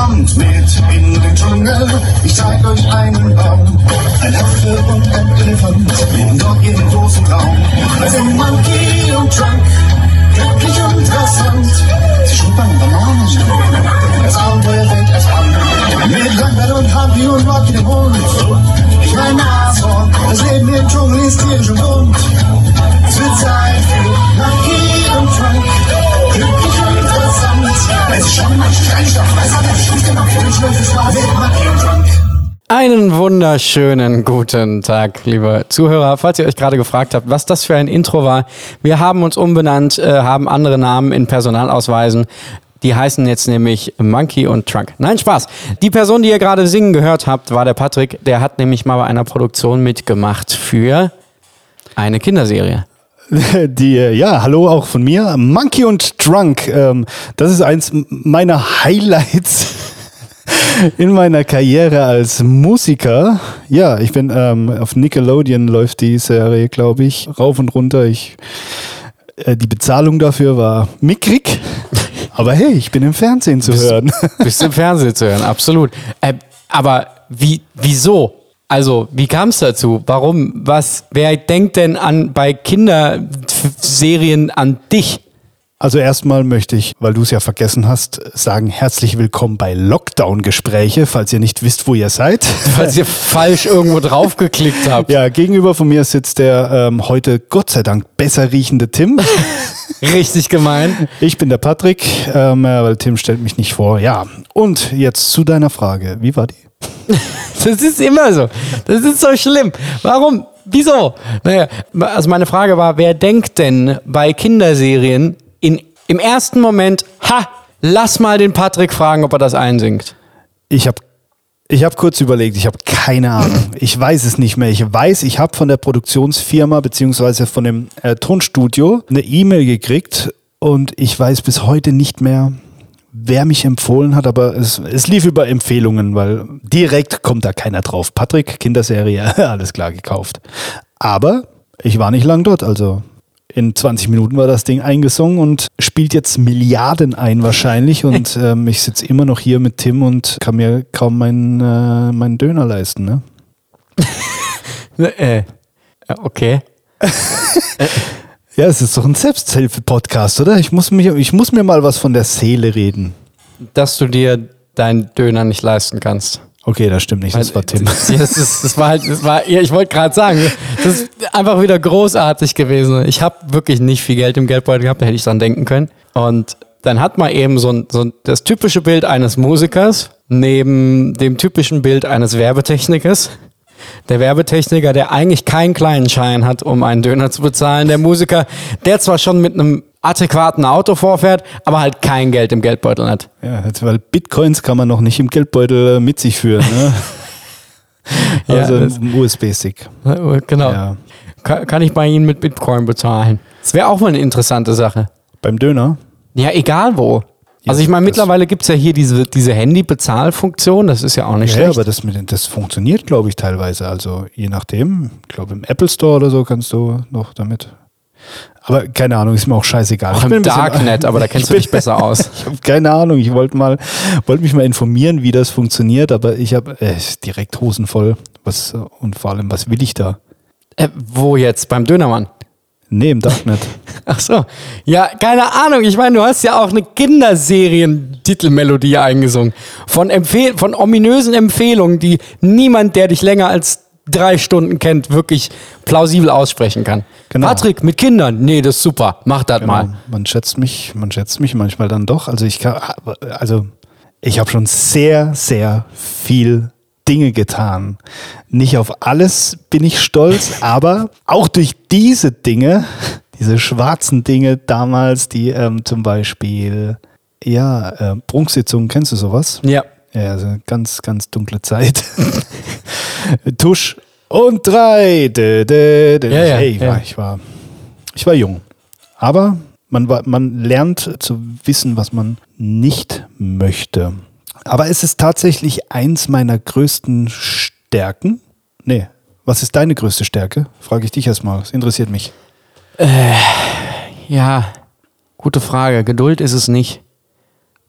Kommt mit in den Dschungel, ich zeig euch einen Baum. Ein Affe und ein Elefant leben dort ihren großen Traum. Es sind Monkey und Trunk, glücklich und rasant. Sie schnuppern Bananen, das Abenteuer fängt erst an. Mit Lambert und Humpy und Rocky der Hund. Ich mein Nashorn, das Leben im Dschungel ist tierisch und bunt. Es wird Zeit für Monkey und Trunk, Einen wunderschönen guten Tag, liebe Zuhörer. Falls ihr euch gerade gefragt habt, was das für ein Intro war, wir haben uns umbenannt, äh, haben andere Namen in Personalausweisen. Die heißen jetzt nämlich Monkey und Trunk. Nein, Spaß. Die Person, die ihr gerade singen gehört habt, war der Patrick. Der hat nämlich mal bei einer Produktion mitgemacht für eine Kinderserie. Die, äh, ja, hallo auch von mir. Monkey und Drunk. Ähm, das ist eins meiner Highlights in meiner Karriere als Musiker. Ja, ich bin ähm, auf Nickelodeon läuft die Serie, glaube ich, rauf und runter. Ich, äh, die Bezahlung dafür war mickrig. Aber hey, ich bin im Fernsehen zu hören. Bist im Fernsehen zu hören, absolut. Äh, aber wie, wieso? Also, wie kam es dazu? Warum? Was? Wer denkt denn an bei Kinderserien an dich? Also erstmal möchte ich, weil du es ja vergessen hast, sagen, herzlich willkommen bei Lockdown-Gespräche, falls ihr nicht wisst, wo ihr seid. Falls ihr falsch irgendwo draufgeklickt habt. Ja, gegenüber von mir sitzt der ähm, heute Gott sei Dank besser riechende Tim. Richtig gemein. Ich bin der Patrick, ähm, äh, weil Tim stellt mich nicht vor. Ja, und jetzt zu deiner Frage. Wie war die? Das ist immer so. Das ist so schlimm. Warum? Wieso? Naja, also meine Frage war, wer denkt denn bei Kinderserien in, im ersten Moment, ha, lass mal den Patrick fragen, ob er das einsingt. Ich habe ich hab kurz überlegt, ich habe keine Ahnung. Ich weiß es nicht mehr. Ich weiß, ich habe von der Produktionsfirma beziehungsweise von dem äh, Tonstudio eine E-Mail gekriegt und ich weiß bis heute nicht mehr, wer mich empfohlen hat, aber es, es lief über Empfehlungen, weil direkt kommt da keiner drauf. Patrick, Kinderserie, alles klar gekauft. Aber ich war nicht lang dort, also in 20 Minuten war das Ding eingesungen und spielt jetzt Milliarden ein wahrscheinlich. Und ähm, ich sitze immer noch hier mit Tim und kann mir kaum meinen, äh, meinen Döner leisten. Ne? Äh, okay. Ja, es ist doch ein Selbsthilfe-Podcast, oder? Ich muss, mich, ich muss mir mal was von der Seele reden. Dass du dir deinen Döner nicht leisten kannst. Okay, das stimmt nicht, das war Tim. Das, ist, das war halt, das war, ja, ich wollte gerade sagen, das ist einfach wieder großartig gewesen. Ich habe wirklich nicht viel Geld im Geldbeutel gehabt, da hätte ich dran denken können. Und dann hat man eben so, ein, so ein, das typische Bild eines Musikers neben dem typischen Bild eines Werbetechnikers. Der Werbetechniker, der eigentlich keinen kleinen Schein hat, um einen Döner zu bezahlen. Der Musiker, der zwar schon mit einem adäquaten Auto vorfährt, aber halt kein Geld im Geldbeutel hat. Ja, weil Bitcoins kann man noch nicht im Geldbeutel äh, mit sich führen. Ne? Ja, also das- ein USB-Stick. Genau. Ja. Kann, kann ich bei Ihnen mit Bitcoin bezahlen? Das wäre auch mal eine interessante Sache. Beim Döner? Ja, egal wo. Also ich meine, mittlerweile gibt es ja hier diese, diese Handy-Bezahlfunktion, das ist ja auch nicht Ja, schlecht. aber das, mit, das funktioniert, glaube ich, teilweise. Also je nachdem. Ich glaube, im Apple Store oder so kannst du noch damit. Aber keine Ahnung, ist mir auch scheißegal. auch Ich bin im Darknet, aber da kennst du Ich dich besser aus. Ich habe keine Ahnung. Ich wollte mal, wollte mich mal informieren, wie das funktioniert, aber ich habe äh, direkt Hosen voll. Was, und vor allem, was will ich da? Äh, wo jetzt? Beim Dönermann? Nee, im Darknet. Ach so. Ja, keine Ahnung. Ich meine, du hast ja auch eine Kinderserientitelmelodie eingesungen. Von, Empfehl von ominösen Empfehlungen, die niemand, der dich länger als drei Stunden kennt, wirklich plausibel aussprechen kann. Genau. Patrick, mit Kindern? Nee, das ist super. Mach das mal. Genau. Man schätzt mich, man schätzt mich manchmal dann doch. Also ich kann, also ich habe schon sehr, sehr viel Dinge getan. Nicht auf alles bin ich stolz, aber auch durch diese Dinge, diese schwarzen Dinge damals, die ähm, zum Beispiel, ja, äh, Prunksitzungen, kennst du sowas? Ja. Ja, also ganz, ganz dunkle Zeit. Tusch und drei. Dä, dä, dä. Ja, ja, hey, ja. War, ich, war, ich war jung. Aber man, war, man lernt zu wissen, was man nicht möchte. Aber es ist tatsächlich eins meiner größten Stärken. Nee, was ist deine größte Stärke? Frage ich dich erstmal. Das interessiert mich. Ja, gute Frage. Geduld ist es nicht.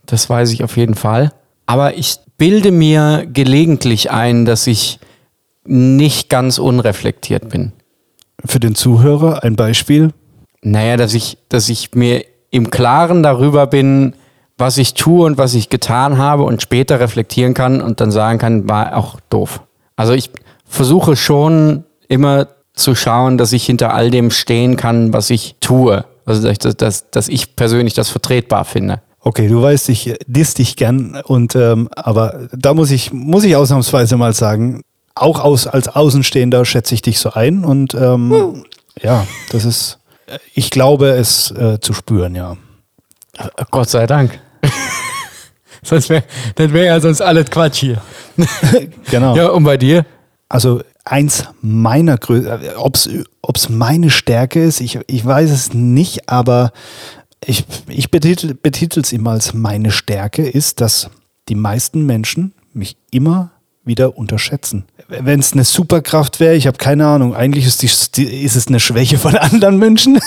Das weiß ich auf jeden Fall. aber ich bilde mir gelegentlich ein, dass ich nicht ganz unreflektiert bin. Für den Zuhörer ein Beispiel. Naja, dass ich, dass ich mir im Klaren darüber bin, was ich tue und was ich getan habe und später reflektieren kann und dann sagen kann, war auch doof. Also ich versuche schon immer zu schauen, dass ich hinter all dem stehen kann, was ich tue. Also dass, dass, dass ich persönlich das vertretbar finde. Okay, du weißt, ich diss dich gern und ähm, aber da muss ich muss ich ausnahmsweise mal sagen, auch aus, als Außenstehender schätze ich dich so ein und ähm, ja, das ist, ich glaube es äh, zu spüren, ja. Gott sei Dank. sonst wäre das wäre ja sonst alles Quatsch hier. Genau. Ja, und bei dir? Also eins meiner größten, ob es meine Stärke ist, ich, ich weiß es nicht, aber ich, ich betitel es immer als meine Stärke, ist, dass die meisten Menschen mich immer wieder unterschätzen. Wenn es eine Superkraft wäre, ich habe keine Ahnung, eigentlich ist, die, ist es eine Schwäche von anderen Menschen.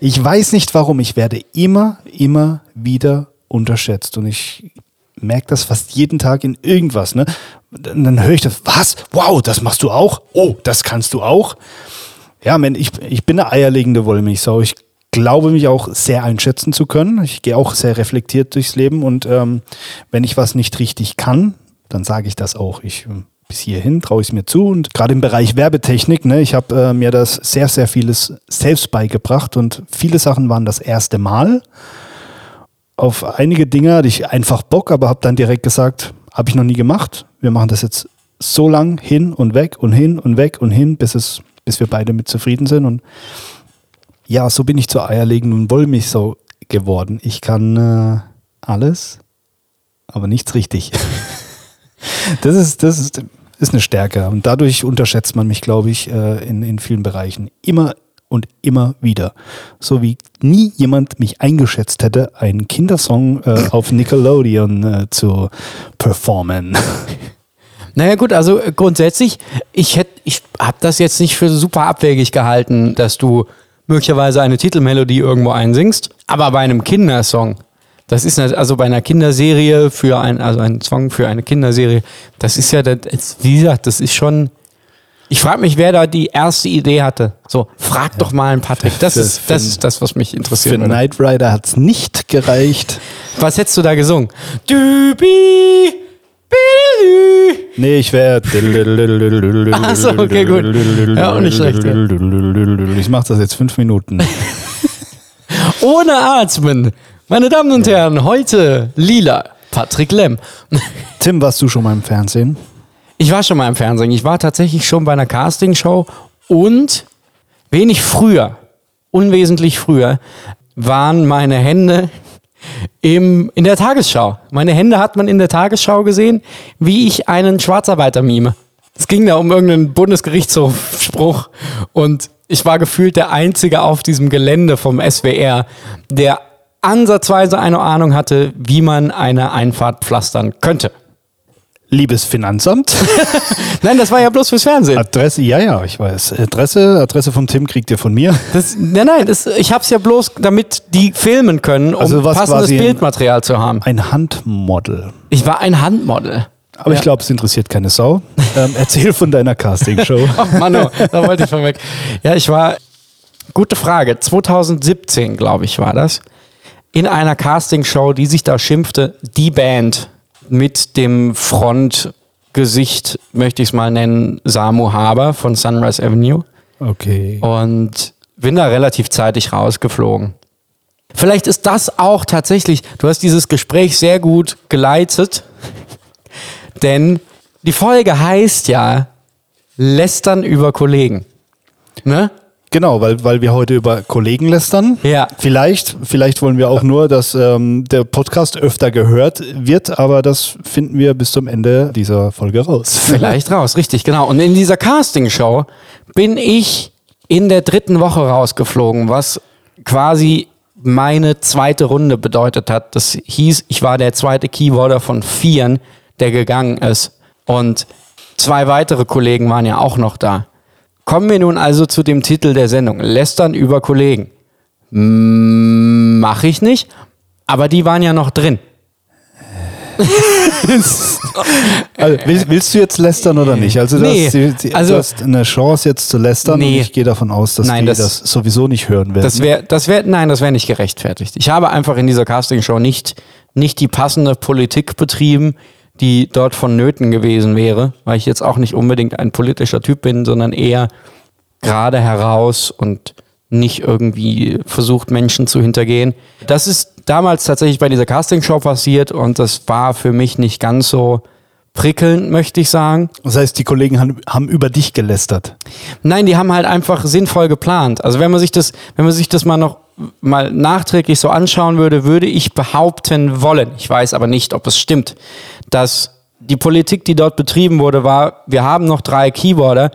Ich weiß nicht warum, ich werde immer, immer wieder unterschätzt und ich merke das fast jeden Tag in irgendwas. Ne? Dann höre ich das, was? Wow, das machst du auch? Oh, das kannst du auch? Ja, man, ich, ich bin eine eierlegende Wollmilchsau. Ich glaube mich auch sehr einschätzen zu können. Ich gehe auch sehr reflektiert durchs Leben und ähm, wenn ich was nicht richtig kann, dann sage ich das auch. Ich ähm, bis hierhin traue ich es mir zu und gerade im Bereich Werbetechnik, ne, ich habe äh, mir das sehr, sehr vieles selbst beigebracht und viele Sachen waren das erste Mal. Auf einige Dinge hatte ich einfach Bock, aber habe dann direkt gesagt, habe ich noch nie gemacht. Wir machen das jetzt so lang hin und weg und hin und weg und hin, bis es, bis wir beide mit zufrieden sind. Und ja, so bin ich zur eierlegenden Wollmilchsau geworden. Ich kann äh, alles, aber nichts richtig. das ist, das ist, ist eine Stärke. Und dadurch unterschätzt man mich, glaube ich, äh, in, in vielen Bereichen. Immer und immer wieder. So wie nie jemand mich eingeschätzt hätte, einen Kindersong äh, auf Nickelodeon äh, zu performen. Naja gut, also äh, grundsätzlich, ich ich habe das jetzt nicht für super abwegig gehalten, dass du möglicherweise eine Titelmelodie irgendwo einsingst, aber bei einem Kindersong, das ist also bei einer Kinderserie für ein, also ein Song für eine Kinderserie, das ist ja, das, wie gesagt, das ist schon. Ich frage mich, wer da die erste Idee hatte. So, frag doch mal einen Patrick. Das, ist, das ist das, was mich interessiert. Für Knight Rider hat es nicht gereicht. Was hättest du da gesungen? Dübi! Nee, ich wäre. Achso, okay, gut. Ja, auch nicht schlecht. Ja. Ich mache das jetzt fünf Minuten. Ohne Atmen. Meine Damen und Herren, heute Lila, Patrick Lemm. Tim, warst du schon mal im Fernsehen? Ich war schon mal im Fernsehen. Ich war tatsächlich schon bei einer Castingshow und wenig früher, unwesentlich früher, waren meine Hände im, in der Tagesschau. Meine Hände hat man in der Tagesschau gesehen, wie ich einen Schwarzarbeiter mime. Es ging da um irgendeinen Bundesgerichtshofspruch und ich war gefühlt der Einzige auf diesem Gelände vom SWR, der ansatzweise eine Ahnung hatte, wie man eine Einfahrt pflastern könnte. Liebes Finanzamt. Nein, das war ja bloß fürs Fernsehen. Adresse, ja, ja, ich weiß. Adresse, Adresse vom Tim kriegt ihr von mir. Das, nein, nein, das, ich hab's ja bloß, damit die filmen können, um also passendes Bildmaterial zu haben. Ein Handmodel. Ich war ein Handmodel. Aber ja. ich glaube, es interessiert keine Sau. Ähm, erzähl von deiner Castingshow. Ach, Mano, da wollte ich von weg. Ja, ich war, gute Frage, 2017, glaube ich, war das, in einer Castingshow, die sich da schimpfte, Die Band mit dem Frontgesicht, möchte ich es mal nennen, Samu Haber von Sunrise Avenue. Okay. Und bin da relativ zeitig rausgeflogen. Vielleicht ist das auch tatsächlich, du hast dieses Gespräch sehr gut geleitet, denn die Folge heißt ja Lästern über Kollegen. Ne? Genau, weil, weil wir heute über Kollegen lästern. Ja. Vielleicht, vielleicht wollen wir auch nur, dass ähm, der Podcast öfter gehört wird, aber das finden wir bis zum Ende dieser Folge raus. Vielleicht raus, richtig, genau. Und in dieser Castingshow bin ich in der dritten Woche rausgeflogen, was quasi meine zweite Runde bedeutet hat. Das hieß, ich war der zweite Keyboarder von vieren, der gegangen ist. Und zwei weitere Kollegen waren ja auch noch da. Kommen wir nun also zu dem Titel der Sendung. Lästern über Kollegen. Mache ich nicht, aber die waren ja noch drin. Also, willst, willst du jetzt lästern oder nicht? Also, du, Nee, hast, die, die, also- du hast eine Chance jetzt zu lästern Nee. und ich gehe davon aus, dass Nein, die das, das- sowieso nicht hören werden. Das wäre, das wäre, nein, das wäre nicht gerechtfertigt. Ich habe einfach in dieser Castingshow nicht, nicht die passende Politik betrieben, die dort vonnöten gewesen wäre, weil ich jetzt auch nicht unbedingt ein politischer Typ bin, sondern eher gerade heraus und nicht irgendwie versucht, Menschen zu hintergehen. Das ist damals tatsächlich bei dieser Castingshow passiert und das war für mich nicht ganz so prickelnd, möchte ich sagen. das heißt, die Kollegen haben, haben über dich gelästert. Nein, die haben halt einfach sinnvoll geplant. Also wenn man sich das, wenn man sich das mal noch mal nachträglich so anschauen würde, würde ich behaupten wollen, ich weiß aber nicht, ob es stimmt, dass die Politik, die dort betrieben wurde, war, wir haben noch drei Keyboarder,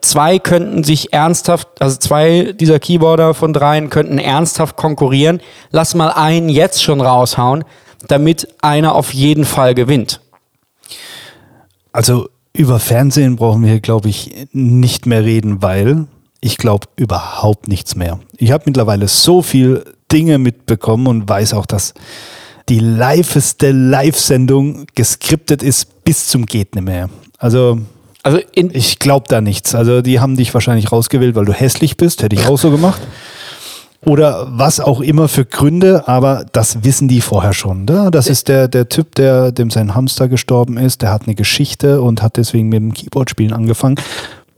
zwei könnten sich ernsthaft, also zwei dieser Keyboarder von dreien könnten ernsthaft konkurrieren. Lass mal einen jetzt schon raushauen, damit einer auf jeden Fall gewinnt. Also über Fernsehen brauchen wir, glaube ich, nicht mehr reden, weil ich glaube überhaupt nichts mehr. Ich habe mittlerweile so viel Dinge mitbekommen und weiß auch, dass die liveste Live-Sendung geskriptet ist bis zum geht nicht mehr. Also Also ich glaube da nichts. Also die haben dich wahrscheinlich rausgewählt, weil du hässlich bist. Hätte ich auch so gemacht. Oder was auch immer für Gründe, aber das wissen die vorher schon. Ne? Das ist der, der Typ, der, dem sein Hamster gestorben ist, der hat eine Geschichte und hat deswegen mit dem Keyboard-Spielen angefangen.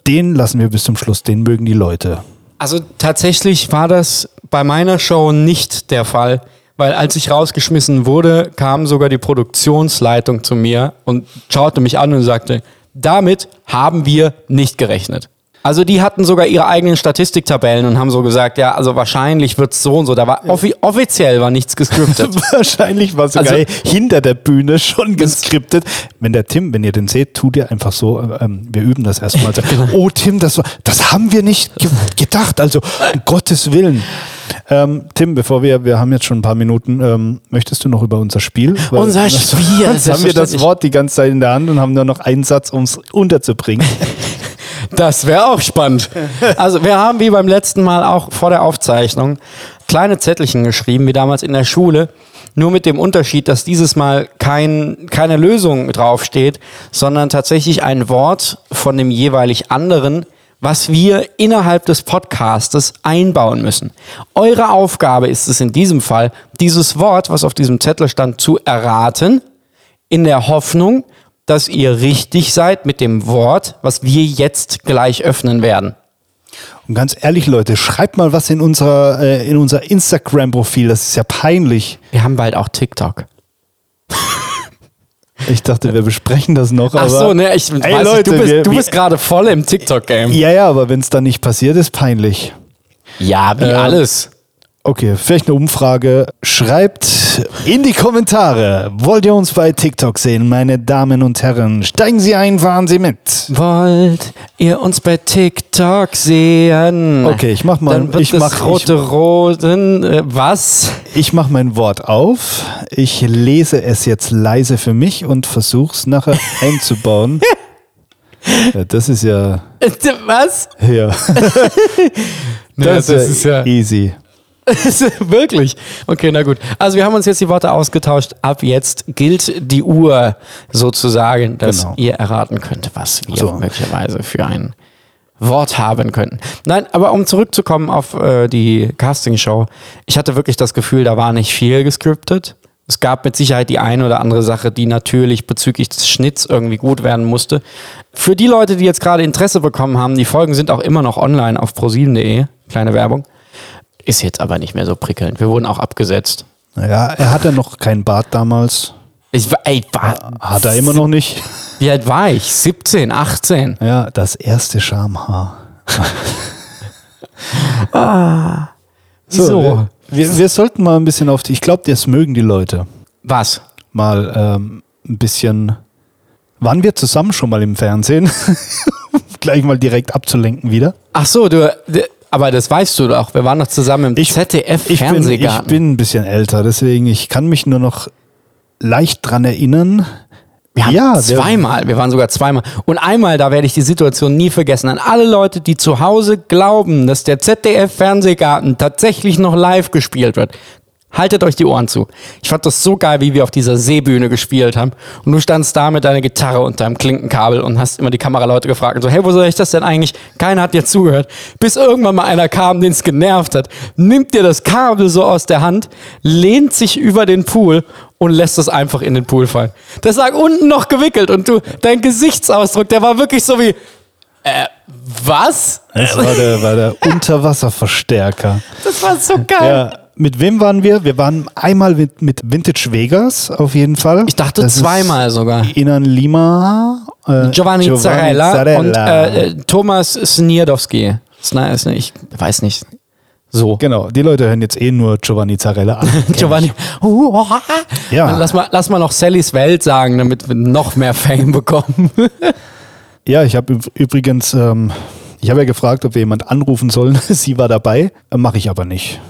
Den lassen wir bis zum Schluss, den mögen die Leute. Also tatsächlich war das bei meiner Show nicht der Fall, weil als ich rausgeschmissen wurde, kam sogar die Produktionsleitung zu mir und schaute mich an und sagte, damit haben wir nicht gerechnet. Also die hatten sogar ihre eigenen Statistiktabellen und haben so gesagt, ja, also wahrscheinlich wird's so und so. Da war offi offiziell war nichts gescriptet. Wahrscheinlich war sogar Also- hinter der Bühne schon geskriptet. Wenn der Tim, wenn ihr den seht, tut ihr einfach so, ähm, wir üben das erstmal. Genau. oh Tim, das, war, das haben wir nicht ge gedacht. Also um Gottes Willen. Ähm, Tim, bevor wir, wir haben jetzt schon ein paar Minuten, ähm, möchtest du noch über unser Spiel? Weil- Unser Spiel, Jetzt haben wir das. Wort die ganze Zeit in der Hand und haben nur noch einen Satz, um es unterzubringen. Das wäre auch spannend. Also wir haben wie beim letzten Mal auch vor der Aufzeichnung kleine Zettelchen geschrieben, wie damals in der Schule. Nur mit dem Unterschied, dass dieses Mal kein, keine Lösung draufsteht, sondern tatsächlich ein Wort von dem jeweilig anderen, was wir innerhalb des Podcastes einbauen müssen. Eure Aufgabe ist es in diesem Fall, dieses Wort, was auf diesem Zettel stand, zu erraten, in der Hoffnung, dass ihr richtig seid mit dem Wort, was wir jetzt gleich öffnen werden. Und ganz ehrlich, Leute, schreibt mal was in, unserer, äh, in unser Instagram-Profil. Das ist ja peinlich. Wir haben bald auch TikTok. Ich dachte, wir besprechen das noch. Ach so, ne, ich Ey, weiß nicht, Leute, du bist, wir- du wir- bist gerade voll im TikTok-Game. Ja, ja, aber wenn es dann nicht passiert, ist peinlich. Ja, wie Ähm, alles. Okay, vielleicht eine Umfrage. Schreibt in die Kommentare. Wollt ihr uns bei TikTok sehen, meine Damen und Herren? Steigen Sie ein, fahren Sie mit. Wollt ihr uns bei TikTok sehen? Okay, ich mach mal- Dann wird ich das mach- rote Roten, äh, was? Ich mache mein Wort auf. Ich lese es jetzt leise für mich und versuche es nachher einzubauen. Ja, das ist ja, Was? ja, Das, das ist ja easy. Wirklich? Okay, na gut. Also wir haben uns jetzt die Worte ausgetauscht. Ab jetzt gilt die Uhr sozusagen, dass Genau. ihr erraten könnt, was wir So. möglicherweise für ein Wort haben könnten. Nein, aber um zurückzukommen auf äh, die Castingshow. Ich hatte wirklich das Gefühl, da war nicht viel gescriptet. Es gab mit Sicherheit die eine oder andere Sache, die natürlich bezüglich des Schnitts irgendwie gut werden musste. Für die Leute, die jetzt gerade Interesse bekommen haben, die Folgen sind auch immer noch online auf prosieben.de. Kleine Werbung. Ist jetzt aber nicht mehr so prickelnd. Wir wurden auch abgesetzt. Ja, er hatte noch keinen Bart damals. Ich war, ey, war, Hat er immer noch nicht. wie alt war ich? 17, 18. Ja, das erste Schamhaar. So. Wir, wir sollten mal ein bisschen auf die, ich glaube, das mögen die Leute. Was? Mal ähm, ein bisschen. Waren wir zusammen schon mal im Fernsehen? Gleich mal direkt abzulenken wieder. Ach so, du, aber das weißt du doch. Wir waren doch zusammen im Ich- Ich bin, ich bin ein bisschen älter, deswegen ich kann mich nur noch leicht dran erinnern. Wir haben Ja, zweimal, wir waren sogar zweimal. Und einmal, da werde ich die Situation nie vergessen. An alle Leute, die zu Hause glauben, dass der ZDF-Fernsehgarten tatsächlich noch live gespielt wird. Haltet euch die Ohren zu. Ich fand das so geil, wie wir auf dieser Seebühne gespielt haben. Und du standst da mit deiner Gitarre und deinem Klinkenkabel und hast immer die Kameraleute gefragt und so, hey, wo soll ich das denn eigentlich? Keiner hat dir zugehört. Bis irgendwann mal einer kam, den es genervt hat, nimmt dir das Kabel so aus der Hand, lehnt sich über den Pool und lässt es einfach in den Pool fallen. Das lag unten noch gewickelt und du, dein Gesichtsausdruck, der war wirklich so wie, äh, was? Das war der, war der Unterwasserverstärker. Das war so geil. Ja. Mit wem waren wir? Wir waren einmal mit, mit Vintage Vegas auf jeden Fall. Ich dachte Das zweimal sogar. Inan Lima. äh, Giovanni, Zarella, Zarella. und äh, äh, Thomas Snierdowski. Sna- Sna- Ich weiß nicht. So. Genau, die Leute hören jetzt eh nur Giovanni Zarella an. Giovanni. Ja. Lass mal, lass mal noch Sallys Welt sagen, damit wir noch mehr Fame bekommen. Ja, ich habe übrigens, ähm, ich habe ja gefragt, ob wir jemand anrufen sollen. Sie war dabei, äh, mache ich aber nicht.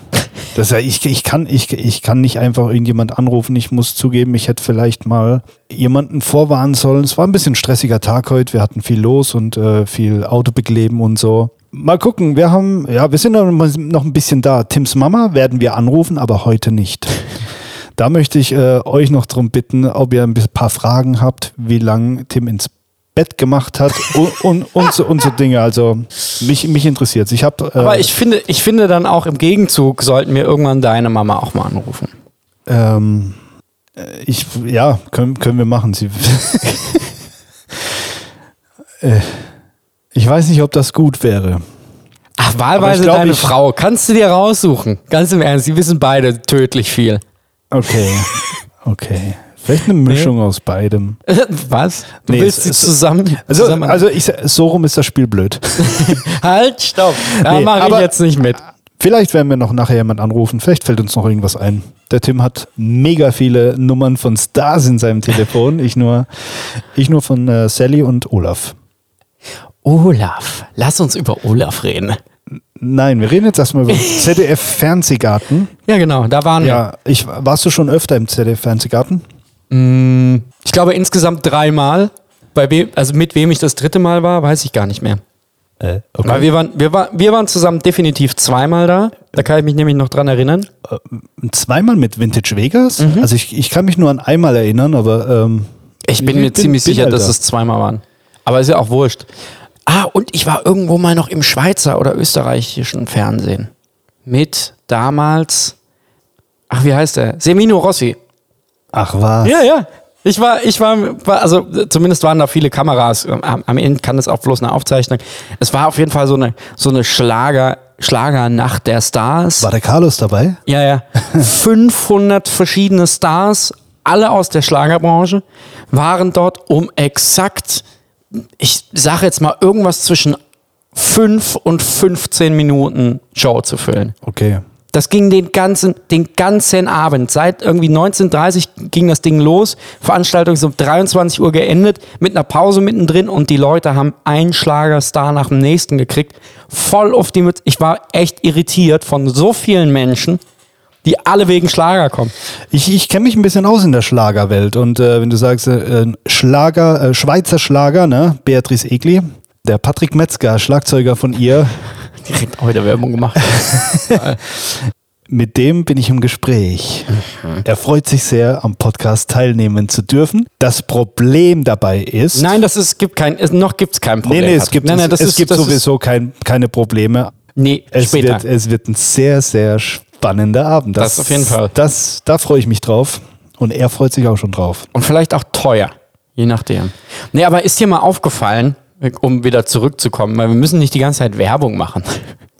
Das ist ja, ich, ich, kann, ich, ich kann nicht einfach irgendjemand anrufen. Ich muss zugeben, ich hätte vielleicht mal jemanden vorwarnen sollen. Es war ein bisschen stressiger Tag heute. Wir hatten viel los und äh, viel Autobekleben und so. Mal gucken, wir haben, ja, wir sind noch ein bisschen da. Tims Mama werden wir anrufen, aber heute nicht. Da möchte ich äh, euch noch darum bitten, ob ihr ein paar Fragen habt, wie lange Tim ins Bett gemacht hat und, und, und, so, und so Dinge. Also mich, mich interessiert Ich habe. Äh, Aber ich finde, ich finde dann auch im Gegenzug sollten wir irgendwann deine Mama auch mal anrufen. Ähm, äh, ich, ja, können, können wir machen. Sie, äh, ich weiß nicht, ob das gut wäre. Ach, wahlweise glaub, deine ich- Frau. Kannst du dir raussuchen. Ganz im Ernst, die wissen beide tödlich viel. Okay, okay. Vielleicht eine Mischung aus beidem. Was? Du Nee, willst sie zusammen. Also, zusammen also ich, so rum ist das Spiel blöd. halt, stopp. Da Nee, mache ich aber- jetzt nicht mit. Vielleicht werden wir noch nachher jemand anrufen. Vielleicht fällt uns noch irgendwas ein. Der Tim hat mega viele Nummern von Stars in seinem Telefon. Ich nur, ich nur von äh, Sally und Olaf. Olaf. Lass uns über Olaf reden. Nein, wir reden jetzt erstmal über ZDF Fernsehgarten. Ja, genau, da waren wir. Ja, ich, warst du schon öfter im ZDF Fernsehgarten? Ich glaube insgesamt dreimal. Bei wem, also mit wem ich das dritte Mal war, weiß ich gar nicht mehr. Äh, Weil wir waren, wir, war, wir waren zusammen definitiv zweimal da. Da kann ich mich nämlich noch dran erinnern. Zweimal mit Vintage Vegas? Also ich, ich kann mich nur an einmal erinnern, aber ähm, Ich bin mir ziemlich sicher, dass älter. es zweimal waren. Aber ist ja auch wurscht. Ah, und ich war irgendwo mal noch im Schweizer oder österreichischen Fernsehen. Mit damals, ach, wie heißt der? Semino Rossi. Ach was. Ja, ja. Ich war, ich war, war also zumindest waren da viele Kameras. Am, am Ende kann das auch bloß eine Aufzeichnung. Es war auf jeden Fall so eine, so eine Schlager, Schlagernacht der Stars. War der Carlos dabei? Ja, ja. 500 verschiedene Stars, alle aus der Schlagerbranche, waren dort, um exakt, ich sage jetzt mal, irgendwas zwischen 5 und 15 Minuten Show zu füllen. Okay. Das ging den ganzen, den ganzen Abend. Seit irgendwie 19.30 ging das Ding los. Veranstaltung ist um 23 Uhr geendet, mit einer Pause mittendrin und die Leute haben einen Schlagerstar nach dem nächsten gekriegt. Voll auf die Mütze. Ich war echt irritiert von so vielen Menschen, die alle wegen Schlager kommen. Ich, ich kenne mich ein bisschen aus in der Schlagerwelt und äh, wenn du sagst, äh, Schlager, äh, Schweizer Schlager, ne, Beatrice Egli, der Patrick Metzger, Schlagzeuger von ihr, Direkt auch wieder Werbung gemacht. mit dem bin ich im Gespräch. Er freut sich sehr, am Podcast teilnehmen zu dürfen. Das Problem dabei ist, Nein, das ist, gibt kein, noch gibt es kein Problem. nee, nee, es gibt, nein, nein, es, das es ist, gibt das sowieso kein, keine Probleme. Nee, Es später. wird, es wird ein sehr, sehr spannender Abend. Das auf jeden Fall. Das, da freue ich mich drauf. Und er freut sich auch schon drauf. Und vielleicht auch teuer, je nachdem. Nee, aber ist dir mal aufgefallen, um wieder zurückzukommen, weil wir müssen nicht die ganze Zeit Werbung machen.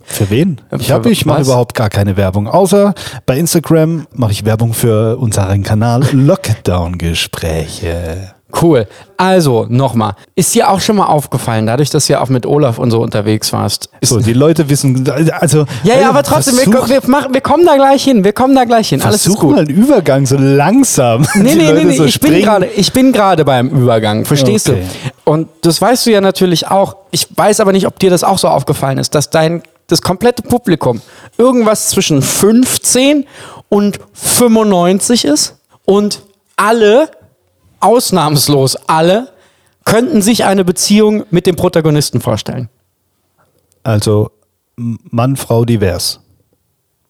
Für wen? Ich, Für hab, ich mache überhaupt gar keine Werbung. Außer bei Instagram mache ich Werbung für unseren Kanal Lockdown-Gespräche. Cool. Also, nochmal. Ist dir auch schon mal aufgefallen, dadurch, dass du auch mit Olaf und so unterwegs warst? So, die Leute wissen, also. ja, ja, aber trotzdem, wir, versuch, wir, machen, wir kommen da gleich hin. Wir kommen da gleich hin. Alles ist gut. mal einen Übergang so langsam. Nee, nee, nee, nee, so ich bin ich bin gerade beim Übergang, verstehst Okay. Und das weißt du ja natürlich auch. Ich weiß aber nicht, ob dir das auch so aufgefallen ist, dass dein das komplette Publikum irgendwas zwischen 15 und 95 ist und alle, ausnahmslos alle, könnten sich eine Beziehung mit dem Protagonisten vorstellen. Also, Mann, Frau, divers.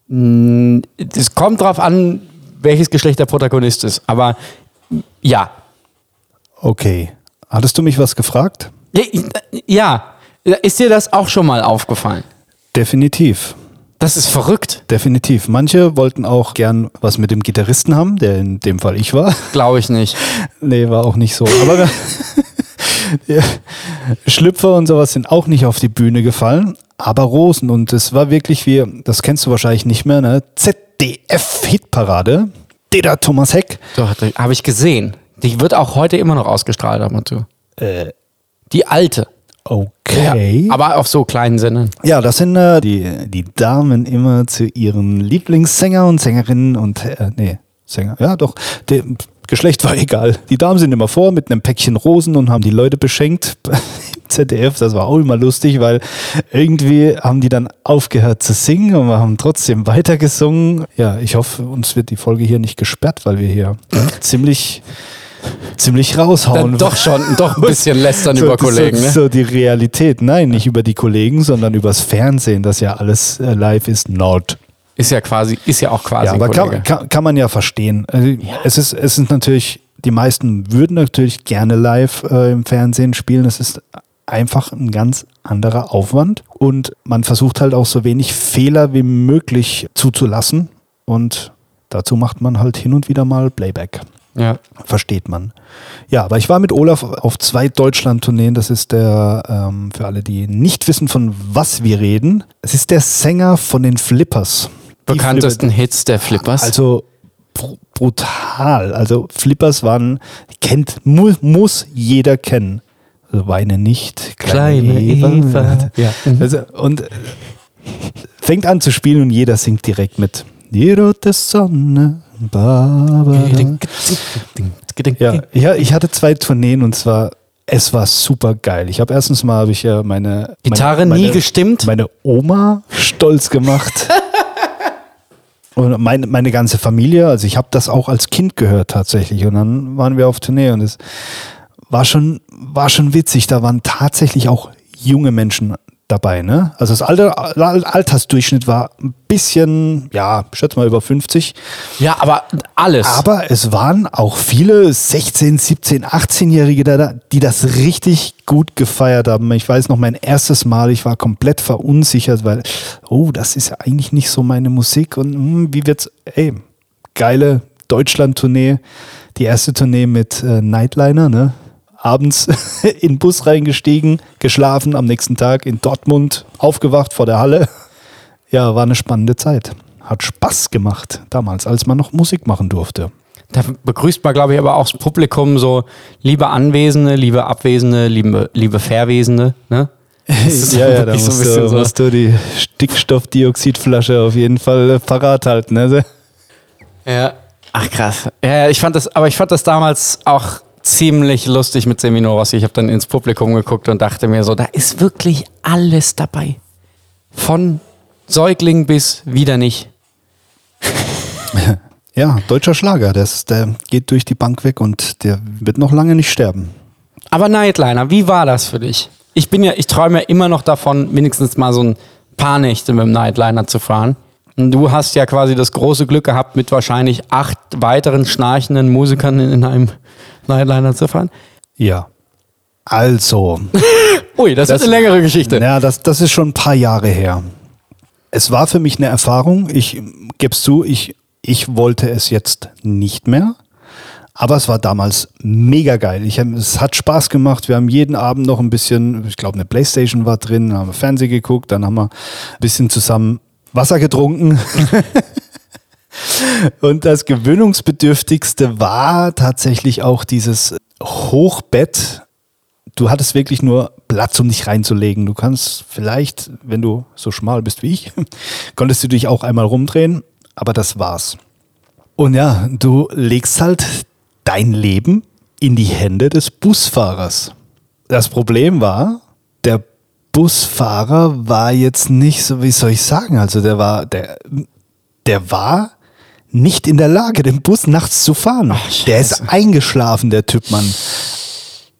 Es kommt drauf an, welches Geschlecht der Protagonist ist. Aber ja. Okay. Hattest du mich was gefragt? Ja. Ist dir das auch schon mal aufgefallen? Definitiv. Das ist verrückt. Definitiv. Manche wollten auch gern was mit dem Gitarristen haben, der in dem Fall ich war. Glaube ich nicht. Nee, war auch nicht so. Aber ja, Schlüpfer und sowas sind auch nicht auf die Bühne gefallen, aber Rosen. Und es war wirklich wie, das kennst du wahrscheinlich nicht mehr, ne? ZDF-Hitparade. Der Thomas Heck. Doch, habe ich gesehen. Die wird auch heute immer noch ausgestrahlt ab und zu. Äh, Die alte. okay. Ja, aber auf so kleinen Sendern. Ja, das sind äh, die, die Damen immer zu ihren Lieblingssänger und Sängerinnen und, äh, nee, Sänger, ja doch, der Geschlecht war egal. Die Damen sind immer vor mit einem Päckchen Rosen und haben die Leute beschenkt im ZDF. Das war auch immer lustig, weil irgendwie haben die dann aufgehört zu singen und wir haben trotzdem weitergesungen. Ja, ich hoffe, uns wird die Folge hier nicht gesperrt, weil wir hier ziemlich, ziemlich raushauen. Dann doch schon, doch ein bisschen lästern So, über Kollegen. So, Ne? so die Realität. Nein, nicht über die Kollegen, sondern übers Fernsehen, das ja alles äh, live ist. Not. Ist ja quasi, ist ja auch quasi Ja, aber kann, kann, kann man ja verstehen. Also Es, ist, es ist natürlich, die meisten würden natürlich gerne live äh, im Fernsehen spielen. Es ist einfach ein ganz anderer Aufwand und man versucht halt auch so wenig Fehler wie möglich zuzulassen und dazu macht man halt hin und wieder mal Playback. Ja. Versteht man. Ja, aber ich war mit Olaf auf zwei Deutschland-Tourneen. Das ist der, ähm, für alle, die nicht wissen, von was wir reden, es ist der Sänger von den Flippers. Die Bekanntesten Hits der Flippers. also br brutal. Also Flippers waren, kennt, mu muss jeder kennen. Also weine nicht, kleine, Eva. Ja. Also, und äh, fängt an zu spielen und jeder singt direkt mit. Die rote Sonne, Barbara. Ja, ja, ich hatte zwei Tourneen und zwar, es war super geil. Ich habe erstens mal, habe ich ja meine Gitarre meine, nie meine, gestimmt? Meine Oma stolz gemacht. und meine, meine ganze Familie, also ich habe das auch als Kind gehört tatsächlich. Und dann waren wir auf Tournee und es war schon, war schon witzig. Da waren tatsächlich auch junge Menschen dabei, ne? Also das Alter, Al- Altersdurchschnitt war ein bisschen, ja, ich schätze mal über 50. ja, aber alles. Aber es waren auch viele 16, 17, 18-Jährige da, die das richtig gut gefeiert haben. Ich weiß noch, mein erstes Mal, ich war komplett verunsichert, weil, oh, das ist ja eigentlich nicht so meine Musik und hm, wie wird's, ey, geile Deutschland-Tournee, die erste Tournee mit äh, Nightliner, ne? Abends in den Bus reingestiegen, geschlafen, am nächsten Tag in Dortmund, aufgewacht vor der Halle. Ja, war eine spannende Zeit. Hat Spaß gemacht damals, als man noch Musik machen durfte. Da begrüßt man, glaube ich, aber auch das Publikum so, liebe Anwesende, liebe Abwesende, liebe, liebe Verwesende. Ne? ist ja, ja, da so musst, bisschen du, so. musst du die Stickstoffdioxidflasche auf jeden Fall äh, parat halten. Ne? Ja. Ach krass. Ja, ich fand das, aber ich fand das damals auch ziemlich lustig mit Seminorossi. Ich habe dann ins Publikum geguckt und dachte mir so, da ist wirklich alles dabei. Von Säugling bis wieder nicht. Ja, deutscher Schlager, das, der geht durch die Bank weg und der wird noch lange nicht sterben. Aber Nightliner, wie war das für dich? Ich bin ja, ich träume ja immer noch davon, mindestens mal so ein paar Nächte mit dem Nightliner zu fahren. Und du hast ja quasi das große Glück gehabt, mit wahrscheinlich acht weiteren schnarchenden Musikern in einem Nightliner zu fahren. Ja. Also, Ui, das, Das- ist eine längere Geschichte. ja, das, das ist schon ein paar Jahre her. Es war für mich eine Erfahrung. Ich gebe es zu, ich, ich wollte es jetzt nicht mehr. Aber es war damals mega geil. Ich es hat Spaß gemacht. Wir haben jeden Abend noch ein bisschen, ich glaube, eine Playstation war drin, haben wir Fernsehen geguckt, dann haben wir ein bisschen zusammen Wasser getrunken. Und das gewöhnungsbedürftigste war tatsächlich auch dieses Hochbett. Du hattest wirklich nur Platz, um dich reinzulegen. Du kannst vielleicht, wenn du so schmal bist wie ich, konntest du dich auch einmal rumdrehen, aber das war's. Und ja, du legst halt dein Leben in die Hände des Busfahrers. Das Problem war, der Busfahrer war jetzt nicht so, wie soll ich sagen, also der war, der, der war nicht in der Lage, den Bus nachts zu fahren. der ist eingeschlafen, der Typ, Mann.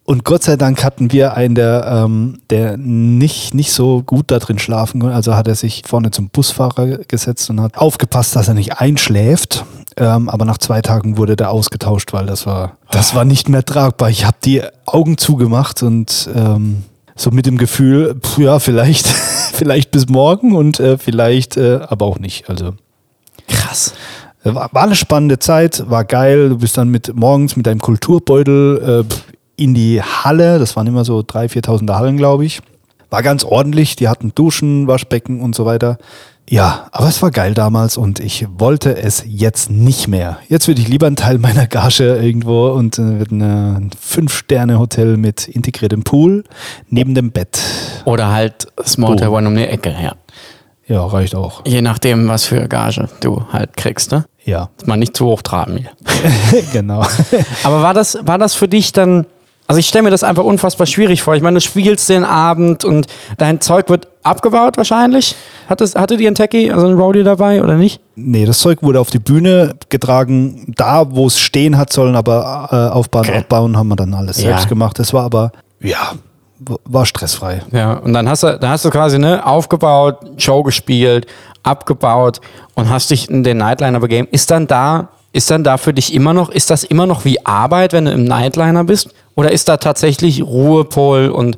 Und Gott sei Dank hatten wir einen, der, ähm, der nicht, nicht so gut da drin schlafen konnte. Also hat er sich vorne zum Busfahrer gesetzt und hat aufgepasst, dass er nicht einschläft. Ähm, aber nach zwei Tagen wurde der ausgetauscht, weil das war, das war nicht mehr tragbar. Ich habe die Augen zugemacht und ähm, so mit dem Gefühl, pf, ja, vielleicht, vielleicht bis morgen und äh, vielleicht äh, aber auch nicht. Also Krass. War, war eine spannende Zeit, war geil. Du bist dann mit morgens mit deinem Kulturbeutel äh, in die Halle. Das waren immer so 3.000, 4.000 Hallen, glaube ich. War ganz ordentlich. Die hatten Duschen, Waschbecken und so weiter. Ja, aber es war geil damals und ich wollte es jetzt nicht mehr. Jetzt würde ich lieber einen Teil meiner Gage irgendwo und äh, ein Fünf-Sterne-Hotel mit integriertem Pool neben dem Bett. Oder halt Small. One um die Ecke, ja. Ja, reicht auch. Je nachdem, was für Gage du halt kriegst, ne? Ja, Dass man nicht zu hoch tragen hier. genau. Aber war das, war das für dich dann, also ich stelle mir das einfach unfassbar schwierig vor. Ich meine, du spielst den Abend und dein Zeug wird abgebaut wahrscheinlich. Hattest, hattet ihr einen Techie, also einen Roadie dabei oder nicht? Nee, das Zeug wurde auf die Bühne getragen, da wo es stehen hat sollen, aber äh, aufbauen, Okay. abbauen haben wir dann alles Ja. selbst gemacht. Das war aber, ja, war stressfrei. Ja, und dann hast du, dann hast du quasi ne, aufgebaut, Show gespielt, abgebaut und hast dich in den Nightliner begeben. Ist dann da, ist dann da für dich immer noch, ist das immer noch wie Arbeit, wenn du im Nightliner bist? Oder ist da tatsächlich Ruhepol und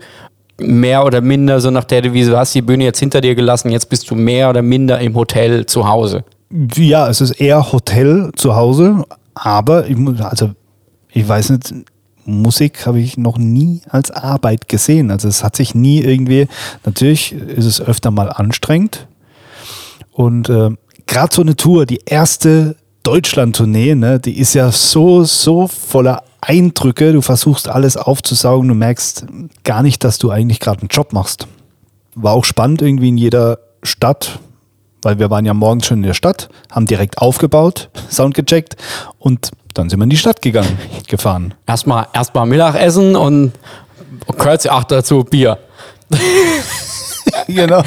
mehr oder minder so nach der Devise, du hast die Bühne jetzt hinter dir gelassen, jetzt bist du mehr oder minder im Hotel zu Hause? Ja, es ist eher Hotel zu Hause, aber ich, also ich weiß nicht, Musik habe ich noch nie als Arbeit gesehen. Also es hat sich nie irgendwie, natürlich ist es öfter mal anstrengend und äh, gerade so eine Tour, die erste Deutschland-Tournee, ne, die ist ja so, so voller Eindrücke. Du versuchst alles aufzusaugen, du merkst gar nicht, dass du eigentlich gerade einen Job machst. War auch spannend irgendwie in jeder Stadt, weil wir waren ja morgens schon in der Stadt, haben direkt aufgebaut, Sound gecheckt und dann sind wir in die Stadt gegangen, gefahren. Erstmal erstmal Mittagessen und Kürze, ach dazu Bier. genau.